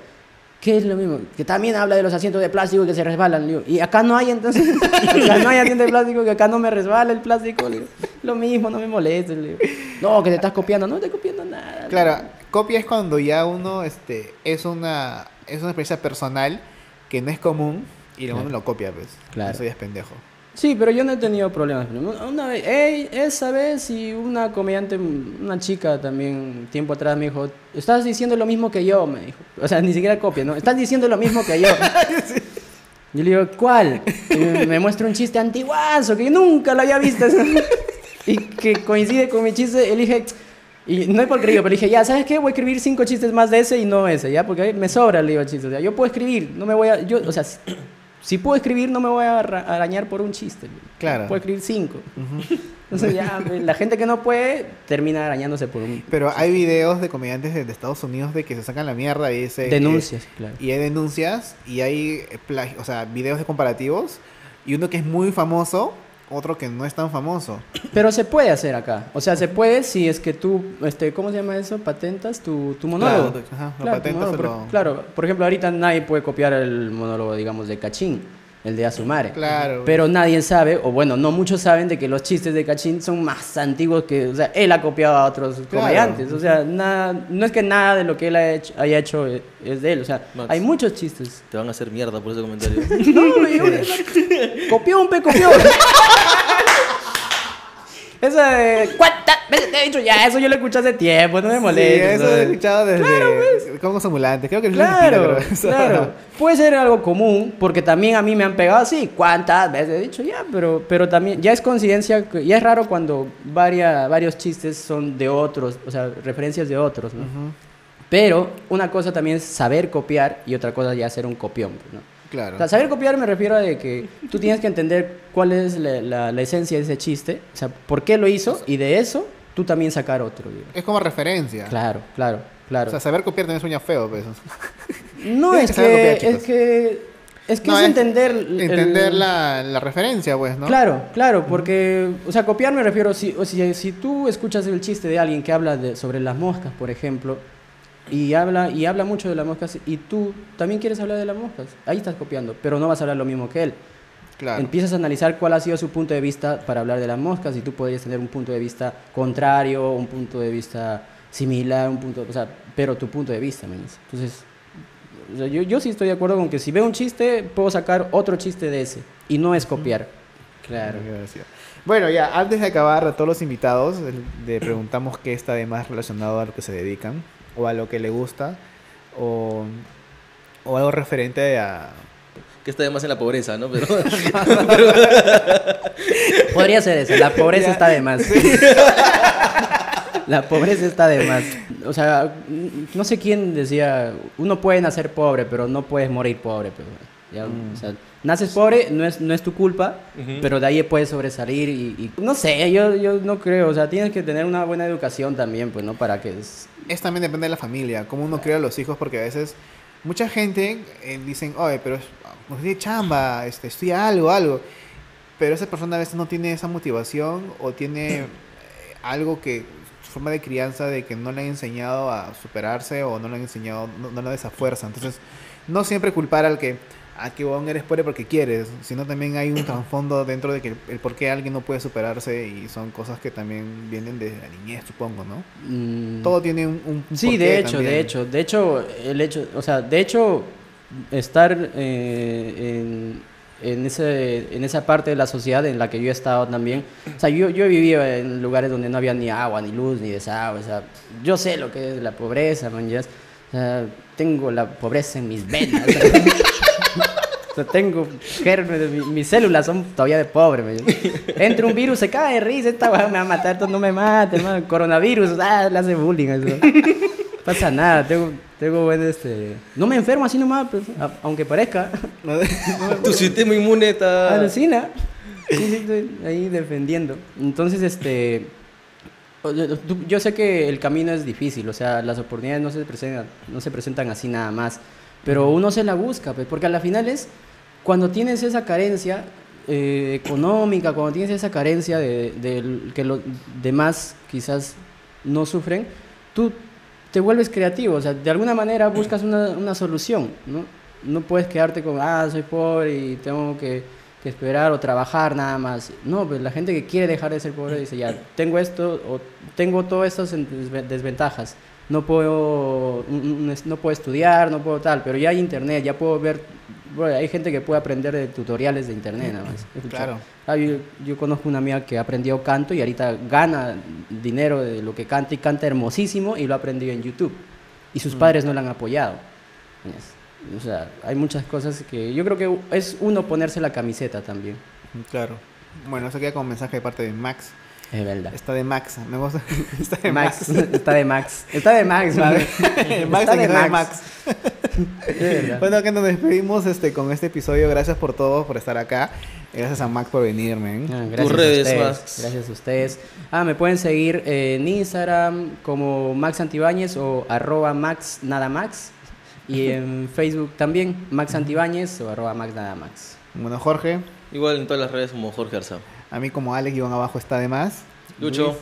¿Qué es lo mismo? Que también habla de los asientos de plástico que se resbalan. Digo, y acá no hay, entonces. <laughs> acá no hay asiento de plástico, que acá no me resbala el plástico. Digo, lo mismo, no me molestes. Digo, no, que te estás copiando. No estoy copiando nada. Claro, copia es cuando ya uno este, es, una, es una experiencia personal que no es común y luego uno lo copia, pues. Claro. Eso ya es pendejo. Sí, pero yo no he tenido problemas. Una vez, ey, esa vez y una comediante, una chica también, tiempo atrás me dijo, estás diciendo lo mismo que yo, me dijo. O sea, ni siquiera copia, ¿no? Estás diciendo lo mismo que yo. <laughs> Yo le digo, ¿cuál? Y me, muestra un chiste antiguazo que yo nunca lo había visto. <laughs> y que coincide con mi chiste. Dije, y no es por creído, pero dije, ya, ¿sabes qué? Voy a escribir cinco chistes más de ese y no ese, ¿ya? Porque me sobra, le digo, chistes. O sea, yo puedo escribir, no me voy a... Yo, o sea, si puedo escribir, no me voy a arañar por un chiste. Claro. Puedo escribir cinco. <laughs> Entonces ya, <laughs> la gente que no puede termina arañándose por un... Pero hay videos de comediantes de, de Estados Unidos de que se sacan la mierda y dice... Denuncias, claro. Y hay denuncias y hay o sea, videos de comparativos y uno que es muy famoso, otro que no es tan famoso. Pero se puede hacer acá. O sea, se puede si es que tú, este, ¿cómo se llama eso? Patentas tu, tu monólogo. Claro, ajá, lo Claro, patentas monólogo. o Por- lo- claro, por ejemplo, ahorita nadie puede copiar el monólogo, digamos, de Cachín, el de Azumare. Claro. Pero nadie sabe, o bueno, no muchos saben de que los chistes de Cachín son más antiguos que, o sea, él ha copiado a otros comediantes. O sea, nada, no es que nada de lo que él ha hecho, haya hecho eh, es de él. O sea, Max. hay muchos chistes. Te van a hacer mierda por ese comentario. <laughs> No, yo, <laughs> copió un pe copió. <laughs> Esa de. ¿Cuántas veces te he dicho ya? Eso yo lo escuché hace tiempo, no me Sí, molestes. eso he ¿sabes? escuchado desde Congo Simulante. Creo que es Claro, mentira, claro. Puede ser algo común, porque también a mí me han pegado así. ¿Cuántas veces he dicho ya? Pero, pero también, ya es coincidencia, ya es raro cuando varia- varios chistes son de otros, o sea, referencias de otros, ¿no? Ujú, Pero una cosa también es saber copiar y otra cosa ya ser un copión, ¿no? Claro. O sea, saber copiar me refiero a de que tú tienes que entender cuál es la, la- la esencia de ese chiste, o sea, por qué lo hizo y de eso tú también sacar otro. digo. Es como referencia. Claro, claro, claro. O sea, saber copiar también suena feo, pues. no es que saber que, copiar, es que es que No, es es entender el- Entender la, la referencia, pues, ¿no? Claro, claro, porque, o sea, copiar me refiero, si, o si, si tú escuchas el chiste de alguien que habla de, sobre las moscas, por ejemplo, y habla, y habla mucho de las moscas, y tú también quieres hablar de las moscas, ahí estás copiando, pero no vas a hablar lo mismo que él. Claro. Empiezas a analizar cuál ha sido su punto de vista para hablar de las moscas, y tú podrías tener un punto de vista contrario, un punto de vista similar, un punto, o sea, pero tu punto de vista, ¿me entiendes? Entonces, o sea, yo, yo sí estoy de acuerdo con que si veo un chiste, puedo sacar otro chiste de ese, y no es copiar. Claro. Gracias. Bueno, ya, antes de acabar, a todos los invitados, le preguntamos qué está de más relacionado a lo que se dedican, o a lo que le gusta, o, o algo referente a... que está además en la pobreza, ¿no? Pero, <laughs> Podría ser eso, la pobreza está de más. La pobreza está de más. O sea, no sé quién decía, uno puede nacer pobre, pero no puedes morir pobre. Pero, ya, o sea, naces pobre, no es, no es tu culpa, Ujú. pero de ahí puedes sobresalir y, y- no sé, yo, yo no creo, o sea, tienes que tener una buena educación también, pues, ¿no? Para que... es- Es también depende de la familia, cómo uno crea a los hijos, porque a veces mucha gente eh, dicen, oye, pero es- pues, tiene chamba, este, estudia algo, algo. Pero esa persona a veces no tiene esa motivación o tiene eh, algo que, su forma de crianza de que no le han enseñado a superarse o no le han enseñado, no, no le da esa fuerza. Entonces, no siempre culpar al que, a que bueno, eres pobre porque quieres, sino también hay un trasfondo dentro de que el, el por qué alguien no puede superarse y son cosas que también vienen desde la niñez, supongo, ¿no? mm, Todo tiene un, un- un Sí, de hecho, también. de hecho, de hecho, el hecho, o sea, de hecho, estar eh, en, en, ese, en esa parte de la sociedad en la que yo he estado también, o sea, yo, yo vivido en lugares donde no había ni agua, ni luz, ni desagüe, o sea, yo sé lo que es la pobreza, man, ya, o sea, tengo la pobreza en mis venas. <laughs> Tengo gérmenes, mi- mis células son todavía de pobre. me- Entra un virus, se cae de risa, esta weá me va a matar, esto no me mate, hermano. Coronavirus, ah, le hace bullying. Eso. No pasa nada, tengo, tengo buen este... No me enfermo así nomás, pues, a- aunque parezca. tu sistema inmune está... Alucina. Sí, sí, estoy ahí defendiendo. Entonces, este... Yo sé que el camino es difícil, o sea, las oportunidades no se presentan, no se presentan así nada más, pero uno se la busca, pues, porque a la final es cuando tienes esa carencia eh, económica, cuando tienes esa carencia de, de que los demás quizás no sufren, tú te vuelves creativo, o sea, de alguna manera buscas una, una solución, ¿no? No puedes quedarte con, ah, soy pobre y tengo que, que esperar o trabajar nada más. No, pues la gente que quiere dejar de ser pobre dice, ya, tengo esto o tengo todas estas en- desve- desventajas. No puedo, no puedo estudiar, no puedo tal, pero ya hay internet, ya puedo ver, bueno, hay gente que puede aprender de tutoriales de internet nada más. Claro. Ah, yo, yo conozco una amiga que aprendió canto y ahorita gana dinero de lo que canta y canta hermosísimo y lo ha aprendido en YouTube. Y sus padres no la han apoyado. ¿Ves? O sea, hay muchas cosas que yo creo que es uno ponerse la camiseta también. Claro. Bueno, eso queda como mensaje de parte de Max. Es verdad. Está de Max. Me gusta. <laughs> Está de Max, <laughs> Max. está de Max. Está de Max, madre. Max Está de Max. Max. Verdad. Bueno, que nos despedimos este, con este episodio. Gracias por todo, por estar acá. Gracias a Max por venir, man. Ah, gracias Tus a redes, ustedes, Max. Gracias a ustedes. Ah, me pueden seguir en Instagram como Max Antibáñez o arroba Max Nada Max. Y <laughs> en Facebook también, Max Antibáñez o arroba Max Nada Max. Bueno, Jorge, Igual en todas las redes como Jorge Arza. A mí como Alex, guion abajo está de más. Lucho.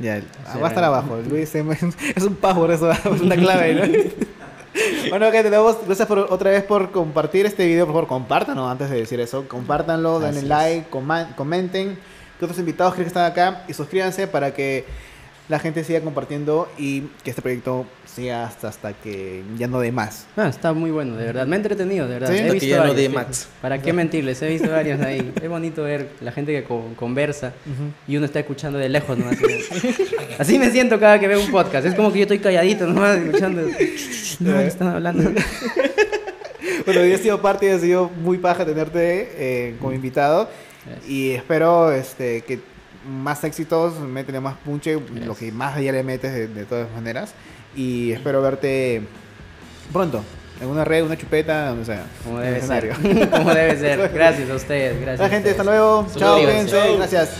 Ya, ah, Sí, va a estar abajo. Luis M. <laughs> es un password, eso <laughs> es una clave, ¿no? <laughs> bueno, que tenemos, gracias por, otra vez por compartir este video. Por favor, compártanlo antes de decir eso. Compártanlo, denle Así like, coma- comenten que otros invitados creen que están acá y suscríbanse para que la gente siga compartiendo y que este proyecto siga hasta, hasta que ya no dé más. Ah, está muy bueno, de verdad. Me ha entretenido, de verdad. Sí, He hasta que visto ya no varios, dé sí. Max. ¿Para qué mentirles? He visto varios ahí. <laughs> Es bonito ver la gente que co- conversa y uno está escuchando de lejos nomás. <laughs> Así, me siento cada que veo un podcast. Es como que yo estoy calladito nomás escuchando. No, están hablando. <laughs> Bueno, hoy ha sido parte y ha sido muy paja tenerte eh, como invitado. Y espero este, que más éxitos, métele más punche, lo que más ya le metes de, de todas maneras. Y espero verte pronto, en una red, una chupeta, donde sea. Como debe ser. escenario. <laughs> Como debe ser. <laughs> Gracias a ustedes. Gracias. La a gente, hasta luego. Chao. Gracias.